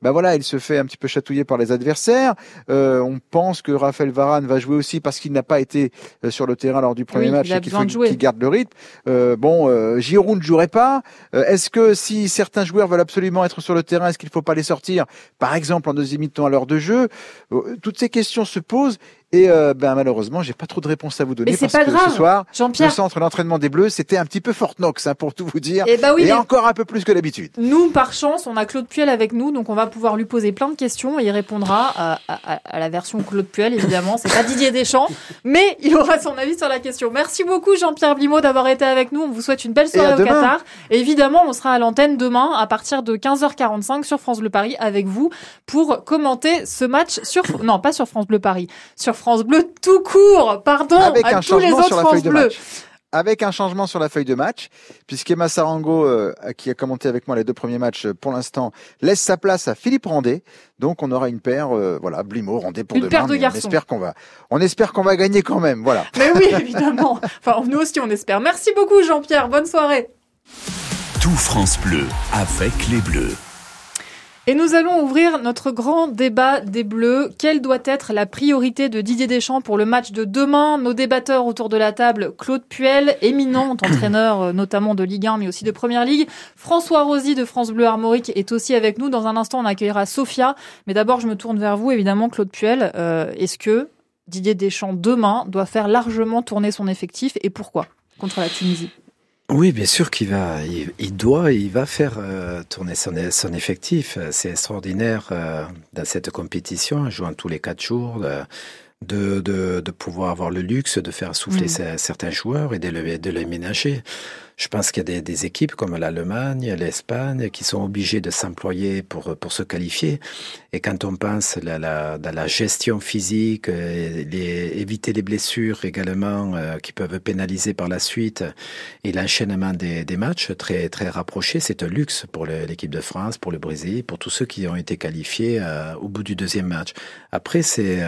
ben voilà, il se fait un petit peu chatouiller par les adversaires? Euh, on pense que Raphaël Varane va jouer aussi parce qu'il n'a pas été sur le terrain lors du premier Oui, match et faut qu'il garde le rythme. Euh, bon, euh, Giroud ne jouerait pas. Euh, est-ce que si certains joueurs veulent absolument être sur le terrain, est-ce qu'il ne faut pas les sortir, par exemple en deuxième mi-temps à l'heure de jeu? Euh, Toutes ces questions se posent. Et euh, ben malheureusement, j'ai pas trop de réponses à vous donner Mais c'est parce pas que grave, ce soir, le centre d'entraînement des Bleus, c'était un petit peu Fort Knox, hein, pour tout vous dire, Eh bah oui, et encore un peu plus que d'habitude. Nous, par chance, on a Claude Puel avec nous, donc on va pouvoir lui poser plein de questions et il répondra à, à- à la version Claude Puel, évidemment. C'est pas Didier Deschamps, mais il aura son avis sur la question. Merci beaucoup, Jean-Pierre Blimaud, d'avoir été avec nous. On vous souhaite une belle soirée au demain. Qatar. Et évidemment, on sera à l'antenne demain à partir de 15h45 sur France Bleu Paris avec vous pour commenter ce match sur, non, pas sur France Bleu Paris, sur France Bleu tout court. Pardon, Avec à un tous les changement autres sur la France feuille de Bleu. match. Avec un changement sur la feuille de match, puisqu'Emma Sarango, euh, qui a commenté avec moi les deux premiers matchs euh, pour l'instant, laisse sa place à Philippe Randé. Donc on aura une paire, euh, voilà, Blimo, Randé pour Une demain. paire de mais on garçons. espère qu'on va, on espère qu'on va gagner quand même, voilà. Mais oui, évidemment. Enfin, nous aussi, on espère. Merci beaucoup, Jean-Pierre. Bonne soirée. Tout France Bleu avec les Bleus. Et nous allons ouvrir notre grand débat des Bleus. Quelle doit être la priorité de Didier Deschamps pour le match de demain? Nos débatteurs autour de la table, Claude Puel, éminent entraîneur euh, notamment de Ligue 1 mais aussi de Première Ligue. François Rosy de France Bleu Armorique est aussi avec nous. Dans un instant, on accueillera Sophia. Mais d'abord, je me tourne vers vous, évidemment, Claude Puel. Euh, Est-ce que Didier Deschamps, demain, doit faire largement tourner son effectif et pourquoi? Contre la Tunisie Oui, bien sûr qu'il va, il, il doit, il va faire euh, tourner son, son effectif. C'est extraordinaire euh, dans cette compétition, jouant tous les quatre jours, de, de, de, de pouvoir avoir le luxe de faire souffler Mm. ce- certains joueurs et de, le- de les ménager. Je pense qu'il y a des, équipes comme l'Allemagne, l'Espagne qui sont obligées de s'employer pour, pour se qualifier. Et quand on pense la, la, gestion physique, euh, éviter les blessures également euh, qui peuvent pénaliser par la suite et l'enchaînement des, des matchs très, très rapprochés, c'est un luxe pour l'équipe de France, pour le Brésil, pour tous ceux qui ont été qualifiés euh, au bout du deuxième match. Après, c'est,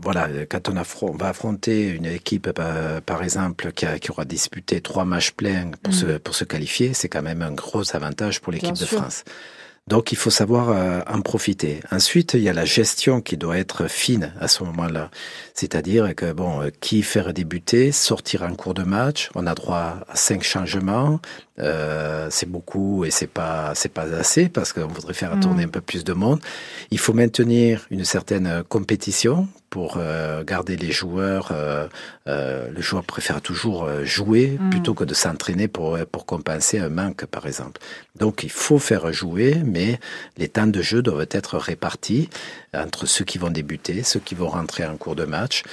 voilà, quand on, va affronter une équipe, par exemple, qui aura disputé trois matchs pleins pour, Mm. se, pour se qualifier, c'est quand même un gros avantage pour l'équipe de sûr. France. Donc il faut savoir euh, en profiter. Ensuite, il y a la gestion qui doit être fine à ce moment-là. C'est-à-dire que bon, euh, qui faire débuter, sortir en cours de match, on a droit à cinq changements. Euh, c'est beaucoup et c'est pas c'est pas assez parce qu'on voudrait faire Mm. tourner un peu plus de monde. Il faut maintenir une certaine compétition pour euh, garder les joueurs. euh, euh, le joueur préfère toujours jouer Mm. plutôt que de s'entraîner pour pour compenser un manque, par exemple. Donc il faut faire jouer, mais les temps de jeu doivent être répartis entre ceux qui vont débuter, ceux qui vont rentrer en cours de match,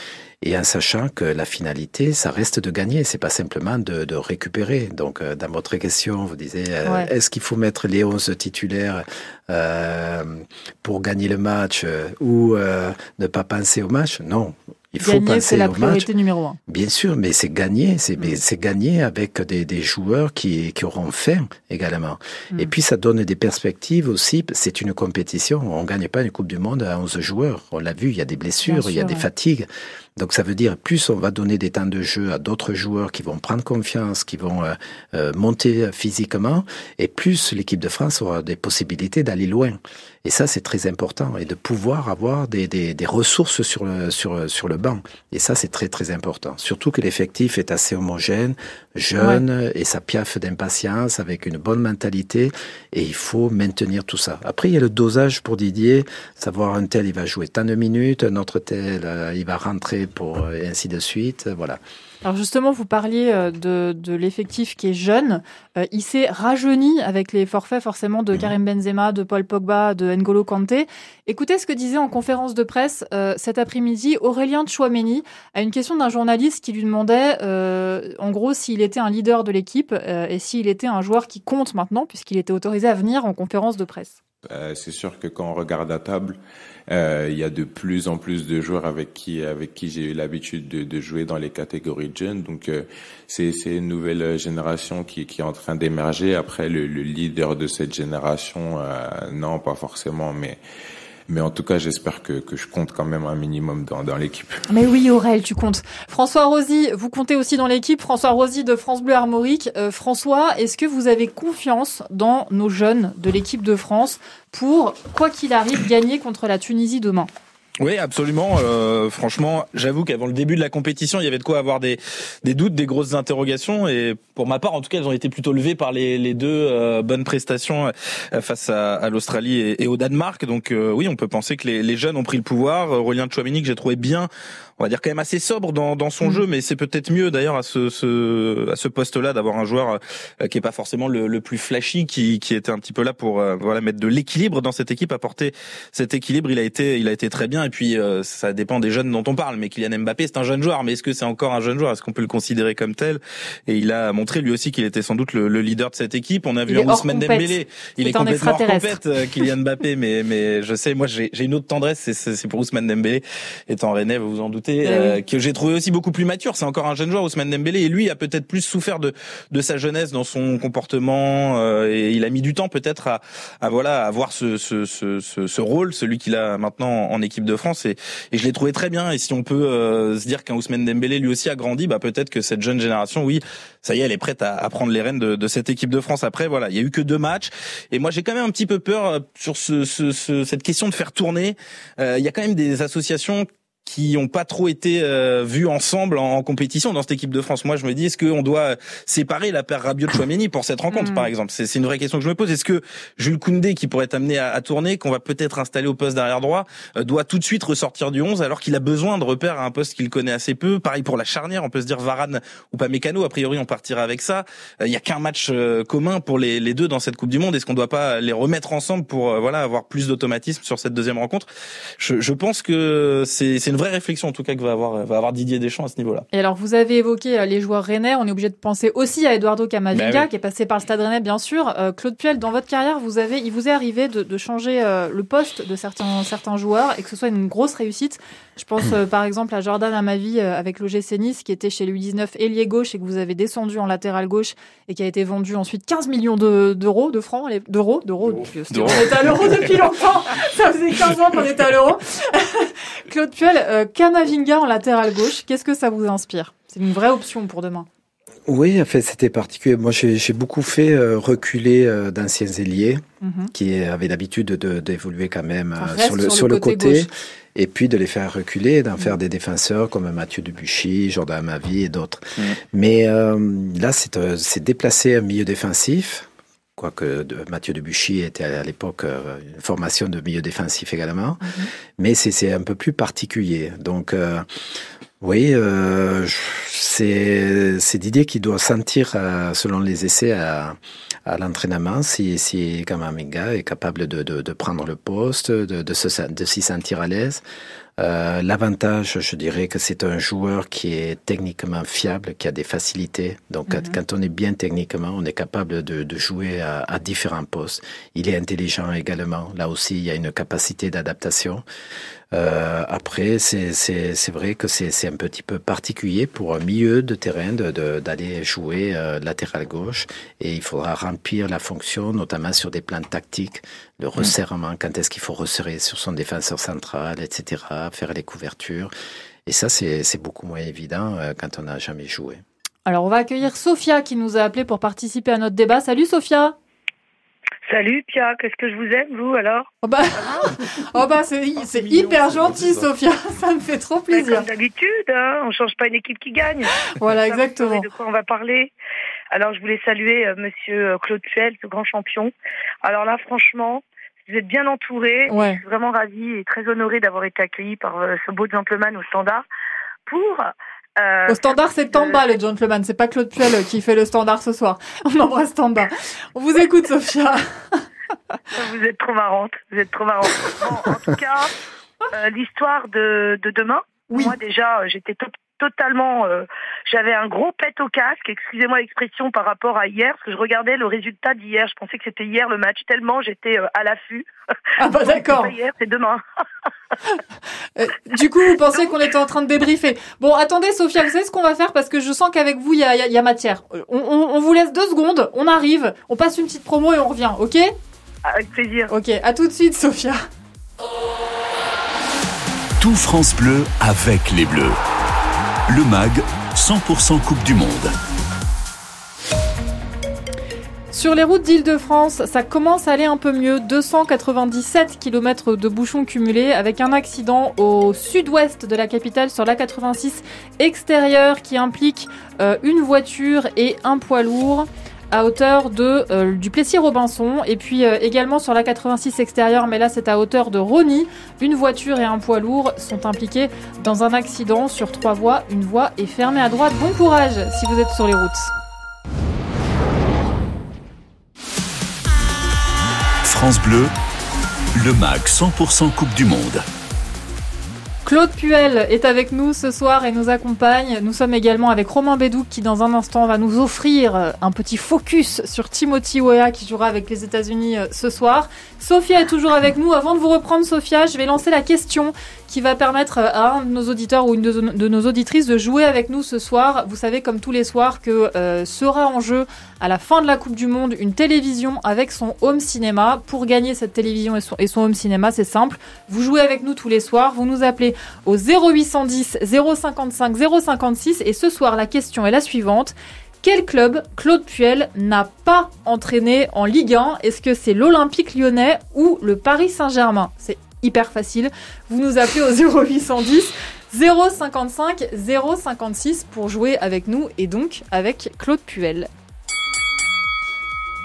et en sachant que la finalité, ça reste de gagner, c'est pas simplement de, de récupérer. Donc euh, dans votre question, vous disiez, euh, Ouais. est-ce qu'il faut mettre les 11 titulaires euh, pour gagner le match euh, ou euh, ne pas penser au match? Non. Il faut Gagner, c'est la match. priorité numéro un. Bien sûr, mais c'est gagner, c'est c'est gagner avec des, des joueurs qui, qui auront faim également. Mm. Et puis ça donne des perspectives aussi. C'est une compétition. On gagne pas une Coupe du Monde à 11 joueurs. On l'a vu, il y a des blessures, il y a des ouais. fatigues. Donc ça veut dire plus on va donner des temps de jeu à d'autres joueurs qui vont prendre confiance, qui vont euh, euh, monter physiquement, et plus l'équipe de France aura des possibilités d'aller loin. Et ça c'est très important et de pouvoir avoir des, des, des ressources sur le sur sur le banc. Et ça c'est très très important. Surtout que l'effectif est assez homogène, jeune et ça piaffe d'impatience avec une bonne mentalité et il faut maintenir tout ça. Après il y a le dosage pour Didier, savoir un tel il va jouer tant de minutes, un autre tel euh, il va rentrer pour euh, et ainsi de suite. Voilà. Alors justement, vous parliez euh, de, de l'effectif qui est jeune. Euh, il s'est rajeuni avec les forfaits forcément de Karim Benzema, de Paul Pogba, de N'Golo Kanté. Écoutez ce que disait en conférence de presse euh, cet après-midi Aurélien Chouameni à une question d'un journaliste qui lui demandait euh, en gros s'il était un leader de l'équipe euh, et s'il était un joueur qui compte maintenant puisqu'il était autorisé à venir en conférence de presse. Euh, c'est sûr que quand on regarde la table, euh, il y a de plus en plus de joueurs avec qui avec qui j'ai eu l'habitude de, de, jouer dans les catégories jeunes. Donc euh, c'est c'est une nouvelle génération qui qui est en train d'émerger. Après le, le, leader de cette génération, euh, non pas forcément, mais mais en tout cas, j'espère que, je compte quand même un minimum dans, dans l'équipe. Mais oui, Aurel, tu comptes. François Rosy, vous comptez aussi dans l'équipe. François Rosy de France Bleu Armorique. Euh, François, est-ce que vous avez confiance dans nos jeunes de l'équipe de France pour, quoi qu'il arrive, gagner contre la Tunisie demain? Oui, absolument. Euh, franchement, j'avoue qu'avant le début de la compétition, il y avait de quoi avoir des, doutes, des grosses interrogations. Et pour ma part, en tout cas, elles ont été plutôt levées par les, les deux euh, bonnes prestations euh, face à, l'Australie et, au Danemark. Donc euh, oui, on peut penser que les, les, jeunes ont pris le pouvoir. Aurélien Chouamini, que j'ai trouvé bien on va dire quand même assez sobre dans, dans son mmh. jeu, mais c'est peut-être mieux d'ailleurs à ce, ce, à ce poste-là d'avoir un joueur euh, qui est pas forcément le, le, plus flashy, qui, qui était un petit peu là pour euh, voilà mettre de l'équilibre dans cette équipe, apporter cet équilibre. Il a été, il a été très bien. Et puis euh, ça dépend des jeunes dont on parle. Mais Kylian Mbappé, c'est un jeune joueur, mais est-ce que c'est encore un jeune joueur? Est-ce qu'on peut le considérer comme tel? Et il a montré lui aussi qu'il était sans doute le, le, leader de cette équipe. On a vu Ousmane Dembélé, il est, est complètement hors compète, Kylian Mbappé, mais mais je sais, moi j'ai une autre tendresse, c'est pour Ousmane Dembélé, étant Rennais, vous vous en doutez. Ben euh, que j'ai trouvé aussi beaucoup plus mature. C'est encore un jeune joueur, Ousmane Dembélé, et lui a peut-être plus souffert de de sa jeunesse dans son comportement euh, et il a mis du temps peut-être à, à voilà avoir ce ce, ce, ce, ce rôle, celui qu'il a maintenant en équipe de France et, et je l'ai trouvé très bien. Et si on peut euh, se dire qu'un Ousmane Dembélé lui aussi a grandi, bah peut-être que cette jeune génération, oui, ça y est, elle est prête à, à prendre les rênes de, de, cette équipe de France. Après, voilà, il y a eu que deux matchs et moi j'ai quand même un petit peu peur sur ce, ce, cette question de faire tourner. il y a quand même des associations qui ont pas trop été euh, vus ensemble en, compétition dans cette équipe de France. Moi, je me dis, est-ce qu'on doit séparer la paire Rabiot-Chouameni pour cette rencontre, mm. par exemple? C'est une vraie question que je me pose. Est-ce que Jules Koundé, qui pourrait être amené à, à tourner, qu'on va peut-être installer au poste d'arrière droit, euh, doit tout de suite ressortir du 11 alors qu'il a besoin de repères à un poste qu'il connaît assez peu? Pareil pour la charnière, on peut se dire Varane ou pas Mécano. A priori, on partira avec ça. Il euh, y a qu'un match euh, commun pour les, les, deux dans cette Coupe du Monde. Est-ce qu'on doit pas les remettre ensemble pour voilà avoir plus d'automatisme sur cette deuxième rencontre? Je, je pense que c'est une vraie réflexion en tout cas que va avoir, va avoir Didier Deschamps à ce niveau-là. Et alors, vous avez évoqué euh, les joueurs rennais. On est obligé de penser aussi à Eduardo Camavinga, bah qui est passé par le Stade Rennais, bien sûr. Euh, Claude Puel, dans votre carrière, vous avez, il vous est arrivé de, de changer euh, le poste de certains, certains joueurs et que ce soit une grosse réussite. Je pense par exemple à Jordan Amavi avec l'OGC Nice, qui était chez lui 19 ailier gauche et que vous avez descendu en latéral gauche et qui a été vendu ensuite 15 millions d'euros, de, francs, d'euros, d'euros. On était à l'euro depuis longtemps. Ça faisait 15 ans qu'on était à l'euro. Claude Puel, Camavinga en latéral à gauche, qu'est-ce que ça vous inspire? C'est une vraie option pour demain. Oui, en fait, c'était particulier. Moi, j'ai beaucoup fait euh, reculer euh, d'anciens ailiers mhm. qui avaient l'habitude d'évoluer quand même euh, sur le, sur le, côté, et puis de les faire reculer, d'en faire mhm. des défenseurs comme Mathieu Debuchy, Jordan Mavi et d'autres. Mhm. Mais là, c'est déplacer un milieu défensif quoique de, Mathieu Debuchy était à l'époque une formation de milieu défensif également, mais c'est un peu plus particulier. Donc, oui, euh, c'est Didier qui doit sentir, euh, selon les essais à, à l'entraînement, si, si Kamaminga est capable de, de, de prendre le poste, de, de, se, de s'y sentir à l'aise. Euh, L'avantage, je dirais que c'est un joueur qui est techniquement fiable, qui a des facilités. Donc, mm -hmm. quand on est bien techniquement, on est capable de, de jouer à, à, différents postes. Il est intelligent également. Là aussi, il y a une capacité d'adaptation. Euh, après, c'est vrai que c'est un petit peu particulier pour un milieu de terrain d'aller de, jouer euh, latéral gauche et il faudra remplir la fonction, notamment sur des plans tactiques, le mm. resserrement, quand est-ce qu'il faut resserrer sur son défenseur central, etc., faire les couvertures. Et ça, c'est beaucoup moins évident euh, quand on n'a jamais joué. Alors, on va accueillir Sophia qui nous a appelé pour participer à notre débat. Salut Sophia Salut Pia, qu'est-ce que je vous aime, vous alors? Oh bah, oh bah c'est, hyper gentil, Sophia, ça me fait trop plaisir. Comme d'habitude, hein, on change pas une équipe qui gagne. Voilà, exactement. De quoi on va parler Alors, je voulais saluer euh, Monsieur euh, Claude Puel, ce grand champion. Alors là, franchement, vous êtes bien entouré. Ouais. Je suis vraiment ravie et très honorée d'avoir été accueillie par euh, ce beau gentleman au standard pour euh, au standard, c'est Tamba, le gentleman. C'est pas Claude Puel qui fait le standard ce soir. On embrasse Tamba. On vous écoute, Sophia. vous êtes trop marrante. Vous êtes trop marrante. Bon, en tout cas, euh, l'histoire de, de demain. Oui. Moi, déjà, j'étais top totalement. euh, J'avais un gros pet au casque. Excusez-moi l'expression par rapport à hier, parce que je regardais le résultat d'hier. Je pensais que c'était hier le match. Tellement j'étais euh, à l'affût. Ah bah d'accord. c'est pas Hier, c'est demain. Euh, du coup, vous pensez qu'on était en train de débriefer. Bon, attendez, Sophia, vous savez ce qu'on va faire? Parce que je sens qu'avec vous, il y a, il y a- il y a matière. On, on- on vous laisse deux secondes, on arrive, on passe une petite promo et on revient, ok? Avec plaisir. Ok, à tout de suite, Sophia. Tout France Bleu avec les Bleus. Le MAG, 100% Coupe du Monde. Sur les routes d'Île-de-France, ça commence à aller un peu mieux. 297 km de bouchons cumulés avec un accident au sud-ouest de la capitale sur la 86 extérieure qui implique euh, une voiture et un poids lourd à hauteur de euh, du Plessis-Robinson et puis euh, également sur la 86 extérieure mais là c'est à hauteur de Rony une voiture et un poids lourd sont impliqués dans un accident sur trois voies. Une voie est fermée à droite. Bon courage si vous êtes sur les routes. France Bleu, le MAG 100% Coupe du Monde. Claude Puel est avec nous ce soir et nous accompagne. Nous sommes également avec Romain Bédou qui dans un instant va nous offrir un petit focus sur Timothy Weah qui jouera avec les États-Unis euh, ce soir. Sophia est toujours avec nous. Avant de vous reprendre Sophia, je vais lancer la question qui va permettre euh, à un de nos auditeurs ou une de, nos auditrices de jouer avec nous ce soir. Vous savez comme tous les soirs que euh, sera en jeu à la fin de la Coupe du Monde une télévision avec son home cinéma. Pour gagner cette télévision son, et son home cinéma, c'est simple. Vous jouez avec nous tous les soirs. Vous nous appelez au 0810 055 056 et ce soir la question est la suivante. Quel club Claude Puel n'a pas entraîné en Ligue 1 Est-ce que c'est l'Olympique lyonnais ou le Paris Saint-Germain? C'est hyper facile. Vous nous appelez au 0810 055 056 pour jouer avec nous et donc avec Claude Puel.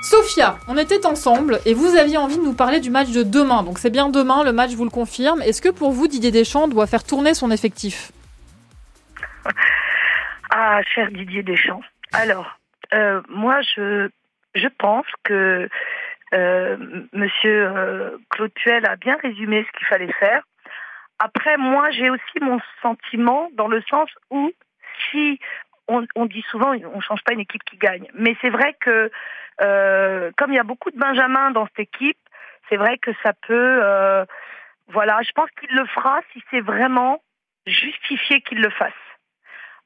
Sophia, on était ensemble et vous aviez envie de nous parler du match de demain. Donc c'est bien demain, le match vous le confirme. Est-ce que pour vous, Didier Deschamps doit faire tourner son effectif? Ah, cher Didier Deschamps. Alors, euh, moi, je, je pense que euh, Monsieur euh, Claude Puel a bien résumé ce qu'il fallait faire. Après, moi, j'ai aussi mon sentiment dans le sens où si on, on dit souvent, on change pas une équipe qui gagne, mais c'est vrai que comme il y a beaucoup de Benjamins dans cette équipe, c'est vrai que ça peut, euh, voilà, je pense qu'il le fera si c'est vraiment justifié qu'il le fasse.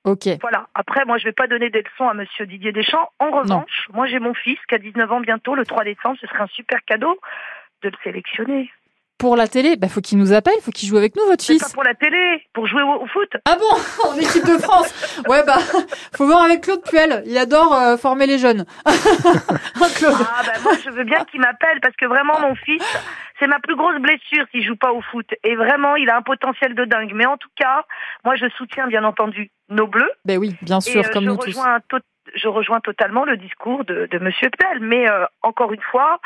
Ok. Voilà. Après, moi, je vais pas donner des leçons à Monsieur Didier Deschamps. En revanche, moi, j'ai mon fils qui a 19 ans bientôt, le 3 décembre. Ce serait un super cadeau de le sélectionner. Pour la télé, bah faut qu'il nous appelle, faut qu'il joue avec nous, votre fils. pas pour la télé, pour jouer au, au foot. Ah bon En équipe de France Ouais, bah, faut voir avec Claude Puel. Il adore euh, former les jeunes. Claude. Ah ben moi, je veux bien qu'il m'appelle parce que vraiment, mon fils, c'est ma plus grosse blessure s'il joue pas au foot. Et vraiment, il a un potentiel de dingue. Mais en tout cas, moi, je soutiens bien entendu nos bleus. Ben oui, bien Et, sûr, euh, comme nous tous. je rejoins totalement le discours de, de Monsieur Puel. Mais euh, encore une fois,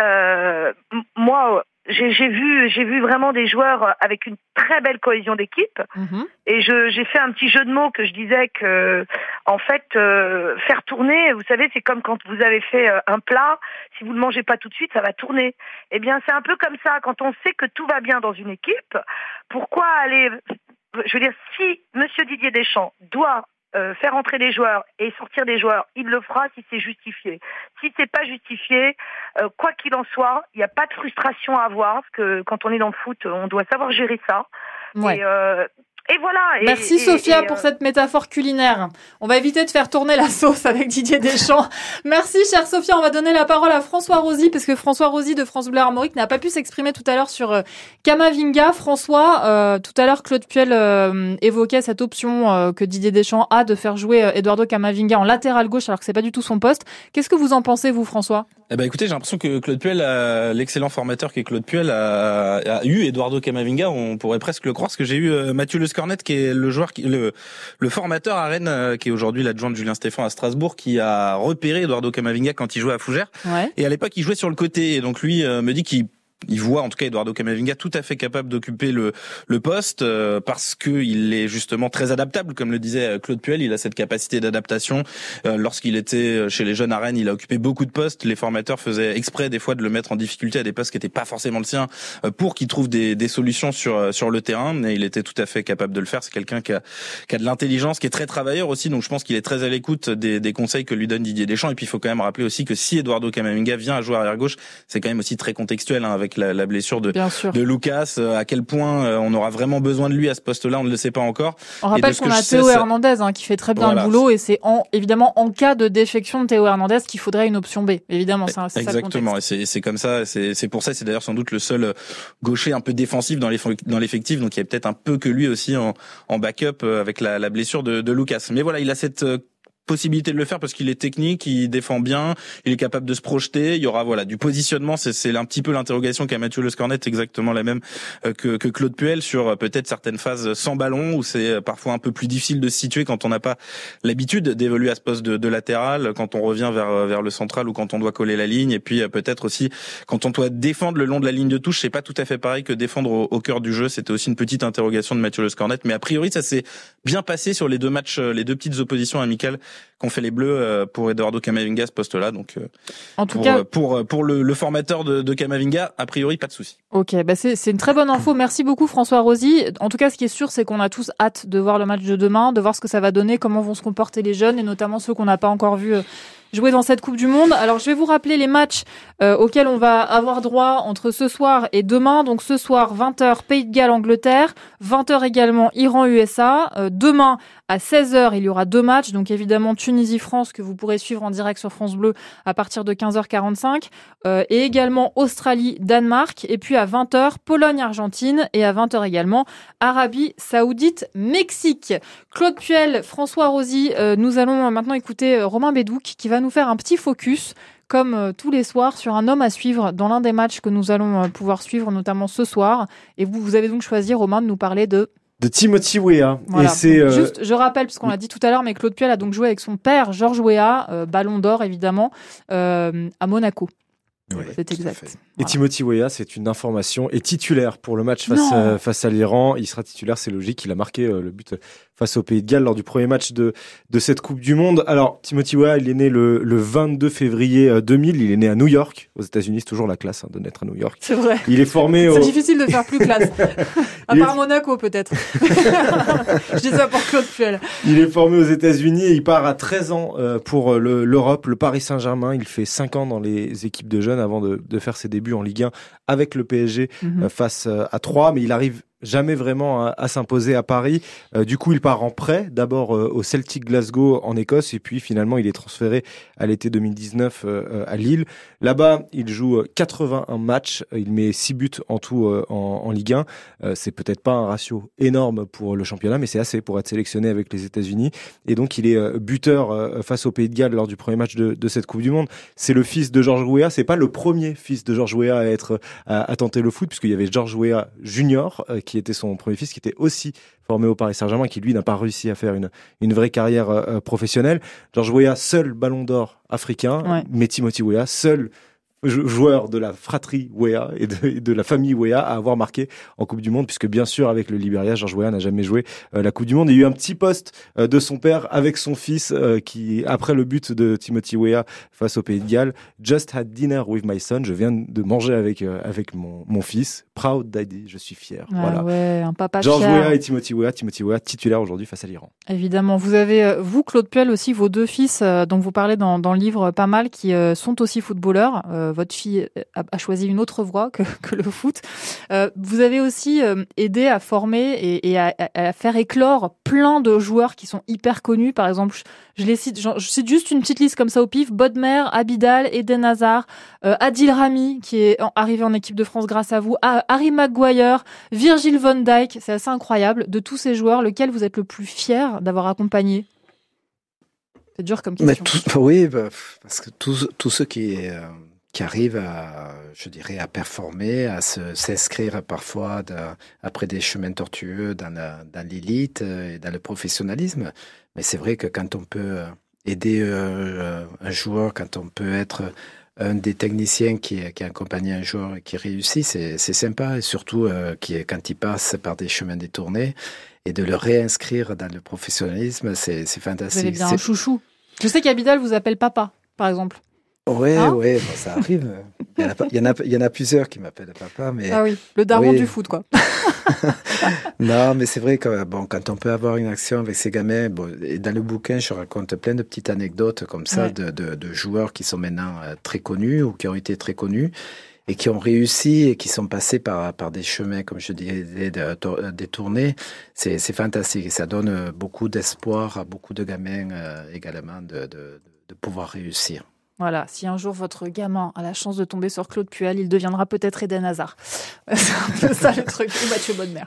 euh, moi, j'ai j'ai vu, j'ai vu vraiment des joueurs avec une très belle cohésion d'équipe. Mhm. Et je- j'ai fait un petit jeu de mots que je disais que, en fait, euh, faire tourner, vous savez, c'est comme quand vous avez fait euh, un plat, si vous ne le mangez pas tout de suite, ça va tourner. Eh bien, c'est un peu comme ça. Quand on sait que tout va bien dans une équipe, pourquoi aller Je veux dire, si Monsieur Didier Deschamps doit euh, faire entrer des joueurs et sortir des joueurs, il le fera si c'est justifié. Si c'est pas justifié, euh, quoi qu'il en soit, il n'y a pas de frustration à avoir, parce que quand on est dans le foot, on doit savoir gérer ça. Ouais. Et, euh, et voilà. Et- Merci et- Sophia et, pour euh, cette métaphore culinaire. On va éviter de faire tourner la sauce avec Didier Deschamps. Merci chère Sophia, on va donner la parole à François Rosy parce que François Rosy de France Bleu Armorique n'a pas pu s'exprimer tout à l'heure sur euh, Kamavinga. François, euh, tout à l'heure Claude Puel euh, évoquait cette option euh, que Didier Deschamps a de faire jouer euh, Eduardo Kamavinga en latéral gauche alors que c'est pas du tout son poste. Qu'est-ce que vous en pensez vous François? Eh ben écoutez, j'ai l'impression que Claude Puel, l'excellent formateur qu'est Claude Puel, a, a eu Eduardo Camavinga. On pourrait presque le croire, parce que j'ai eu euh, Mathieu Le Scornet, qui est le joueur, qui, le, le formateur à Rennes, euh, qui est aujourd'hui l'adjoint de Julien Stéphan à Strasbourg, qui a repéré Eduardo Camavinga quand il jouait à Fougères. Ouais. Et à l'époque, il jouait sur le côté. Et donc lui euh, me dit qu'il il voit en tout cas Eduardo Camavinga tout à fait capable d'occuper le, le poste euh, parce que il est justement très adaptable, comme le disait euh, Claude Puel. Il a cette capacité d'adaptation. Euh, lorsqu'il était chez les jeunes à Rennes, il a occupé beaucoup de postes. Les formateurs faisaient exprès des fois de le mettre en difficulté à des postes qui n'étaient pas forcément le sien pour qu'il trouve des, des, solutions sur sur le terrain. Mais il était tout à fait capable de le faire. C'est quelqu'un qui a, qui a de l'intelligence, qui est très travailleur aussi. Donc je pense qu'il est très à l'écoute des, des conseils que lui donne Didier Deschamps. Et puis il faut quand même rappeler aussi que si Eduardo Camavinga vient à jouer arrière gauche, c'est quand même aussi très contextuel hein, avec la, la blessure de, de Lucas. Euh, à quel point euh, on aura vraiment besoin de lui à ce poste-là, on ne le sait pas encore. On rappelle qu'on a Théo Hernandez hein, qui fait très bien le boulot et c'est en, évidemment en cas de défection de Théo Hernandez qu'il faudrait une option B. Évidemment, c'est Exactement, et c'est comme ça. C'est pour ça, c'est d'ailleurs sans doute le seul gaucher un peu défensif dans l'effectif, donc il y a peut-être un peu que lui aussi en, en backup euh, avec la, la blessure de, de Lucas. Mais voilà, il a cette possibilité de le faire parce qu'il est technique, il défend bien, il est capable de se projeter. Il y aura voilà du positionnement. C'est un petit peu l'interrogation qu'a Mathieu Le Scornet, exactement la même euh, que, que Claude Puel sur euh, peut-être certaines phases sans ballon où c'est euh, parfois un peu plus difficile de se situer quand on n'a pas l'habitude d'évoluer à ce poste de, de, latéral, quand on revient vers vers le central ou quand on doit coller la ligne. Et puis peut-être aussi quand on doit défendre le long de la ligne de touche, c'est pas tout à fait pareil que défendre au, au cœur du jeu. C'était aussi une petite interrogation de Mathieu Le Scornet, mais a priori ça s'est bien passé sur les deux matchs, les deux petites oppositions amicales qu'ont fait les Bleus euh, pour Eduardo Camavinga ce poste-là. Donc, euh, en tout pour, cas, euh, pour pour le, le formateur de, de Camavinga, a priori pas de souci. Ok, bah c'est c'est une très bonne info. Merci beaucoup François Rosy. En tout cas, ce qui est sûr, c'est qu'on a tous hâte de voir le match de demain, de voir ce que ça va donner, comment vont se comporter les jeunes et notamment ceux qu'on n'a pas encore vus jouer dans cette Coupe du Monde. Alors je vais vous rappeler les matchs euh, auxquels on va avoir droit entre ce soir et demain. Donc ce soir 20h Pays de Galles Angleterre, 20h également Iran USA. Euh, demain à 16h il y aura deux matchs. Donc évidemment Tunisie France que vous pourrez suivre en direct sur France Bleu à partir de 15h45 euh, et également Australie Danemark et puis à 20h Pologne Argentine et à 20h également Arabie Saoudite Mexique. Claude Puel, François Rosy, nous allons maintenant écouter Romain Bédouc qui va nous faire un petit focus comme euh, tous les soirs, sur un homme à suivre dans l'un des matchs que nous allons euh, pouvoir suivre, notamment ce soir. Et vous, vous avez donc choisi, Romain, de nous parler de de Timothy Weah. Et c'est euh, juste, je rappelle, parce qu'on l'a dit tout à l'heure, mais Claude Puel a donc joué avec son père, Georges Weah, Ballon d'Or évidemment, à Monaco. c'est exact. Et Timothy Weah, c'est une information, est titulaire pour le match face, face à l'Iran. Il sera titulaire, c'est logique. Il a marqué le but face au Pays de Galles lors du premier match de, de cette Coupe du Monde. Alors, Timothy Weah, il est né le, le 22 février 2000. Euh, il est né à New York, aux États-Unis. C'est toujours la classe hein, de naître à New York. C'est vrai. Il est formé. C'est difficile de faire plus classe. à part Monaco, peut-être. Je dis ça pour Claude Puel. Il est formé aux États-Unis et il part à 13 ans euh, pour l'Europe, le, Paris Saint-Germain. Il fait 5 ans dans les équipes de jeunes avant de, de faire ses débuts en Ligue 1 avec le PSG mhm. euh, face à 3. Mais il arrive jamais vraiment à, s'imposer à Paris. Euh, du coup, il part en prêt, d'abord euh, au Celtic Glasgow en Écosse, et puis finalement, il est transféré à l'été 2019 euh, à Lille. Là-bas, il joue 81 matchs, il met 6 buts en tout en, Ligue 1. c'est peut-être pas un ratio énorme pour le championnat, mais c'est assez pour être sélectionné avec les États-Unis. Et donc, il est buteur face au Pays de Galles lors du premier match de, cette Coupe du Monde. C'est le fils de Georges Weah. C'est pas le premier fils de Georges Weah à être à, à tenter le foot, puisqu'il y avait Georges Weah Junior qui qui était son premier fils, qui était aussi formé au Paris Saint-Germain, qui lui n'a pas réussi à faire une, une vraie carrière euh, professionnelle. Georges Weah, seul ballon d'or africain, mais Timothy Weah, seul joueur de la fratrie Wea et de, la famille Wea à avoir marqué en Coupe du Monde, puisque bien sûr avec le Liberia, Georges Wea n'a jamais joué euh, la Coupe du Monde. Il y a eu un petit poste euh, de son père avec son fils euh, qui, après le but de Timothy Wea face au Pays de Galles, Just had dinner with my son. Je viens de manger avec avec mon, mon fils. Proud daddy, je suis fier. Ah voilà. Ouais, un papa Georges Wea et Timothy Wea. Timothy Wea titulaire aujourd'hui face à l'Iran. Évidemment, vous avez vous Claude Puel aussi vos deux fils dont vous parlez dans, dans le livre pas mal qui sont aussi footballeurs. votre fille a, choisi une autre voie que, que le foot. Euh, vous avez aussi euh, aidé à former et, et à, à, faire éclore plein de joueurs qui sont hyper connus. Par exemple, je, je les cite, je, je cite juste une petite liste comme ça au pif. Bodmer, Abidal, Eden Hazard, euh, Adil Rami, qui est arrivé en équipe de France grâce à vous, Harry Maguire, Virgil van Dijk. C'est assez incroyable. De tous ces joueurs, lequel vous êtes le plus fier d'avoir accompagné? C'est dur comme question. Mais oui, bah, parce que tous, tous ceux qui, euh, qui arrivent à, je dirais, à performer, à s'inscrire parfois après des chemins tortueux dans, dans l'élite et dans le professionnalisme. Mais c'est vrai que quand on peut aider euh, un joueur, quand on peut être un des techniciens qui, qui accompagne un joueur et qui réussit, c'est sympa. Et surtout, euh, qui, quand il passe par des chemins détournés et de le réinscrire dans le professionnalisme, c'est fantastique. Vous avez bien un chouchou. Je sais qu'Abidal vous appelle papa, par exemple. Ouais, hein ouais, ça arrive. Il y, en a, il, y en a, il y en a plusieurs qui m'appellent papa. Mais... Ah oui, le daron du foot, quoi. non, mais c'est vrai que bon, quand on peut avoir une action avec ces gamins, bon, et dans le bouquin, je raconte plein de petites anecdotes comme ça de, de, de, joueurs qui sont maintenant euh, très connus ou qui ont été très connus et qui ont réussi et qui sont passés par, par des chemins, comme je disais, détournés. C'est fantastique et ça donne beaucoup d'espoir à beaucoup de gamins euh, également de, de, de pouvoir réussir. Voilà, si un jour votre gamin a la chance de tomber sur Claude Puel, il deviendra peut-être Eden Hazard. C'est un peu ça le truc, ou Mathieu Bonnemer.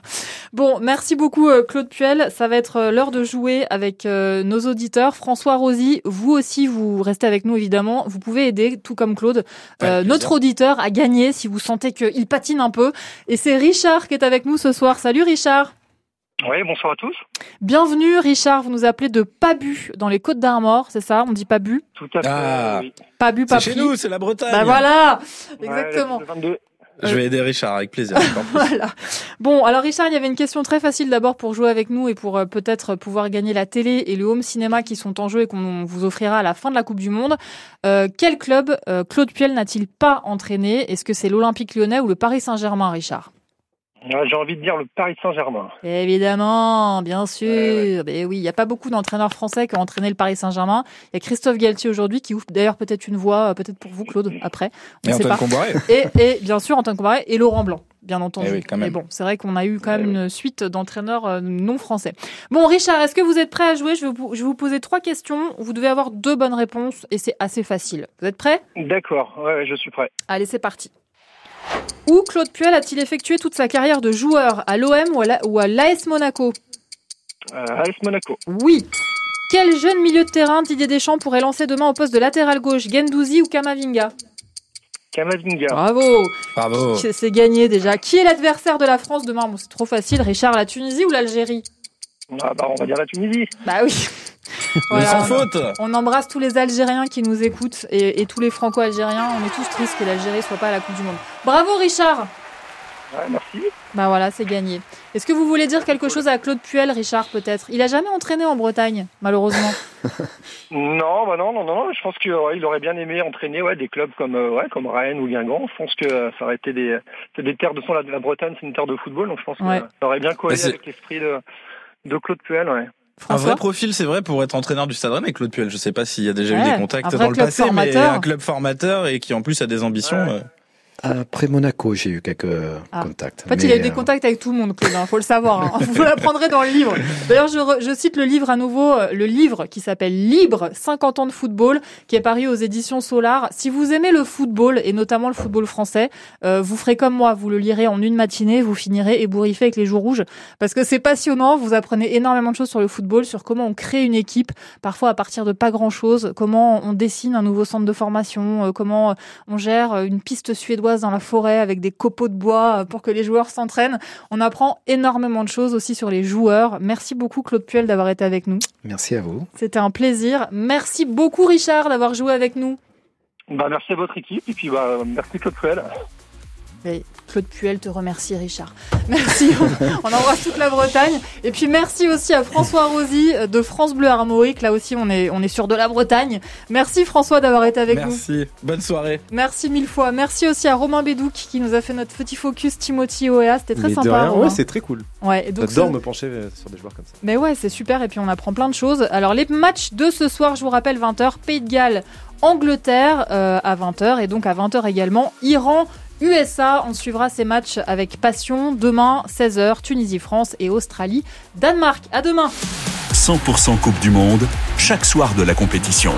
Bon, merci beaucoup euh, Claude Puel. Ça va être euh, l'heure de jouer avec euh, nos auditeurs. François Rosy, vous aussi, vous restez avec nous évidemment. Vous pouvez aider, tout comme Claude, notre auditeur à gagner si vous sentez qu'il patine un peu. Et c'est Richard qui est avec nous ce soir. Salut Richard oui, bonsoir à tous. Bienvenue Richard, vous nous appelez de Pabu dans les Côtes d'Armor, c'est ça? On dit Pabu? Tout à fait. Ah, oui. Pabu, C'est chez nous, c'est la Bretagne. Bah voilà, exactement. Je vais aider Richard avec plaisir. voilà. Bon, alors Richard, il y avait une question très facile d'abord pour jouer avec nous et pour euh, peut-être pouvoir gagner la télé et le home cinéma qui sont en jeu et qu'on vous offrira à la fin de la Coupe du Monde. Euh, quel club euh, Claude Puel n'a-t-il pas entraîné? Est-ce que c'est l'Olympique lyonnais ou le Paris Saint-Germain, Richard? J'ai envie de dire le Paris Saint-Germain. Évidemment, bien sûr. Mais oui, il n'y a pas beaucoup d'entraîneurs français qui ont entraîné le Paris Saint-Germain. Il y a Christophe Galtier aujourd'hui qui ouvre d'ailleurs peut-être une voie, euh, peut-être pour vous, Claude, après. et Antoine Combaré. Et, et, bien sûr, Antoine Combaré et Laurent Blanc. Bien entendu. Eh Mais bon, c'est vrai qu'on a eu quand même une suite d'entraîneurs euh, non français. Bon, Richard, est-ce que vous êtes prêt à jouer? Je vais, vous, je vais vous poser trois questions. Vous devez avoir deux bonnes réponses et c'est assez facile. Vous êtes prêt D'accord, ouais, je suis prêt. Allez, c'est parti. Où Claude Puel a-t-il effectué toute sa carrière de joueur À l'OM ou à l'AS Monaco? Euh, AS Monaco. Oui. Quel jeune milieu de terrain Didier Deschamps pourrait lancer demain au poste de latéral gauche Gendouzi ou Kamavinga? Kamavinga. Bravo. Bravo. C'est gagné déjà. Qui est l'adversaire de la France demain? C'est trop facile. Richard, la Tunisie ou l'Algérie? Ah bah, On va dire la Tunisie. Bah oui. sans faute. On embrasse tous les Algériens qui nous écoutent et, tous les Franco-Algériens. On est tous tristes que l'Algérie soit pas à la Coupe du Monde. Bravo Richard. Ouais, merci. Bah voilà, c'est gagné. Est-ce que vous voulez dire quelque chose à Claude Puel, Richard, peut-être? Il a jamais entraîné en Bretagne, malheureusement. non, bah non, non, non. Je pense qu'il aurait bien aimé entraîner ouais, des clubs comme, euh, ouais, comme Rennes ou Guingamp. Je pense que ça aurait été des, des terres de son. La, la Bretagne, c'est une terre de football, donc je pense que ça aurait bien collé avec l'esprit de, de Claude Puel. Ouais un vrai profil, c'est vrai, pour être entraîneur du Stade Rennais, Claude Puel. Je sais pas s'il y a déjà eu des contacts dans le passé, mais un club formateur et qui en plus a des ambitions. Euh, après Monaco, j'ai eu quelques ah. contacts. En fait, il a eu des euh, contacts avec tout le monde, Claude. Il hein, faut le savoir. Hein. Vous l'apprendrez dans le livre. D'ailleurs, je, je, cite le livre à nouveau, euh, le livre qui s'appelle Libre, 50 ans de football, qui est paru aux éditions Solar. Si vous aimez le football et notamment le football français, euh, vous ferez comme moi. Vous le lirez en une matinée, vous finirez ébouriffé avec les joues rouges, parce que c'est passionnant. Vous apprenez énormément de choses sur le football, sur comment on crée une équipe, parfois à partir de pas grand chose, comment on dessine un nouveau centre de formation, comment on gère une piste suédoise dans la forêt avec des copeaux de bois pour que les joueurs s'entraînent. On apprend énormément de choses aussi sur les joueurs. Merci beaucoup Claude Puel d'avoir été avec nous. Merci à vous. C'était un plaisir. Merci beaucoup Richard d'avoir joué avec nous. Bah, merci à votre équipe et puis bah, merci Claude Puel. Claude Puel te remercie, Richard. Merci. on embrasse toute la Bretagne. Et puis merci aussi à François Rosy de France Bleu Armorique. Là aussi, on est, on est sur de la Bretagne. Merci François d'avoir été avec nous. Merci. Bonne soirée. Merci mille fois. Merci aussi à Romain Bédouc qui nous a fait notre petit focus Timothy OEA. C'était très sympa. Ouais, c'est très cool. Ouais, J'adore me pencher euh, sur des joueurs comme ça. Mais ouais, c'est super. Et puis on apprend plein de choses. Alors les matchs de ce soir, je vous rappelle 20h, Pays de Galles. Angleterre euh, à 20h et donc à 20h également Iran USA, on suivra ces matchs avec passion. Demain, 16h, Tunisie-France et Australie-Danemark. À demain 100% Coupe du Monde, chaque soir de la compétition.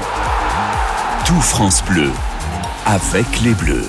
Tout France Bleu, avec les Bleus.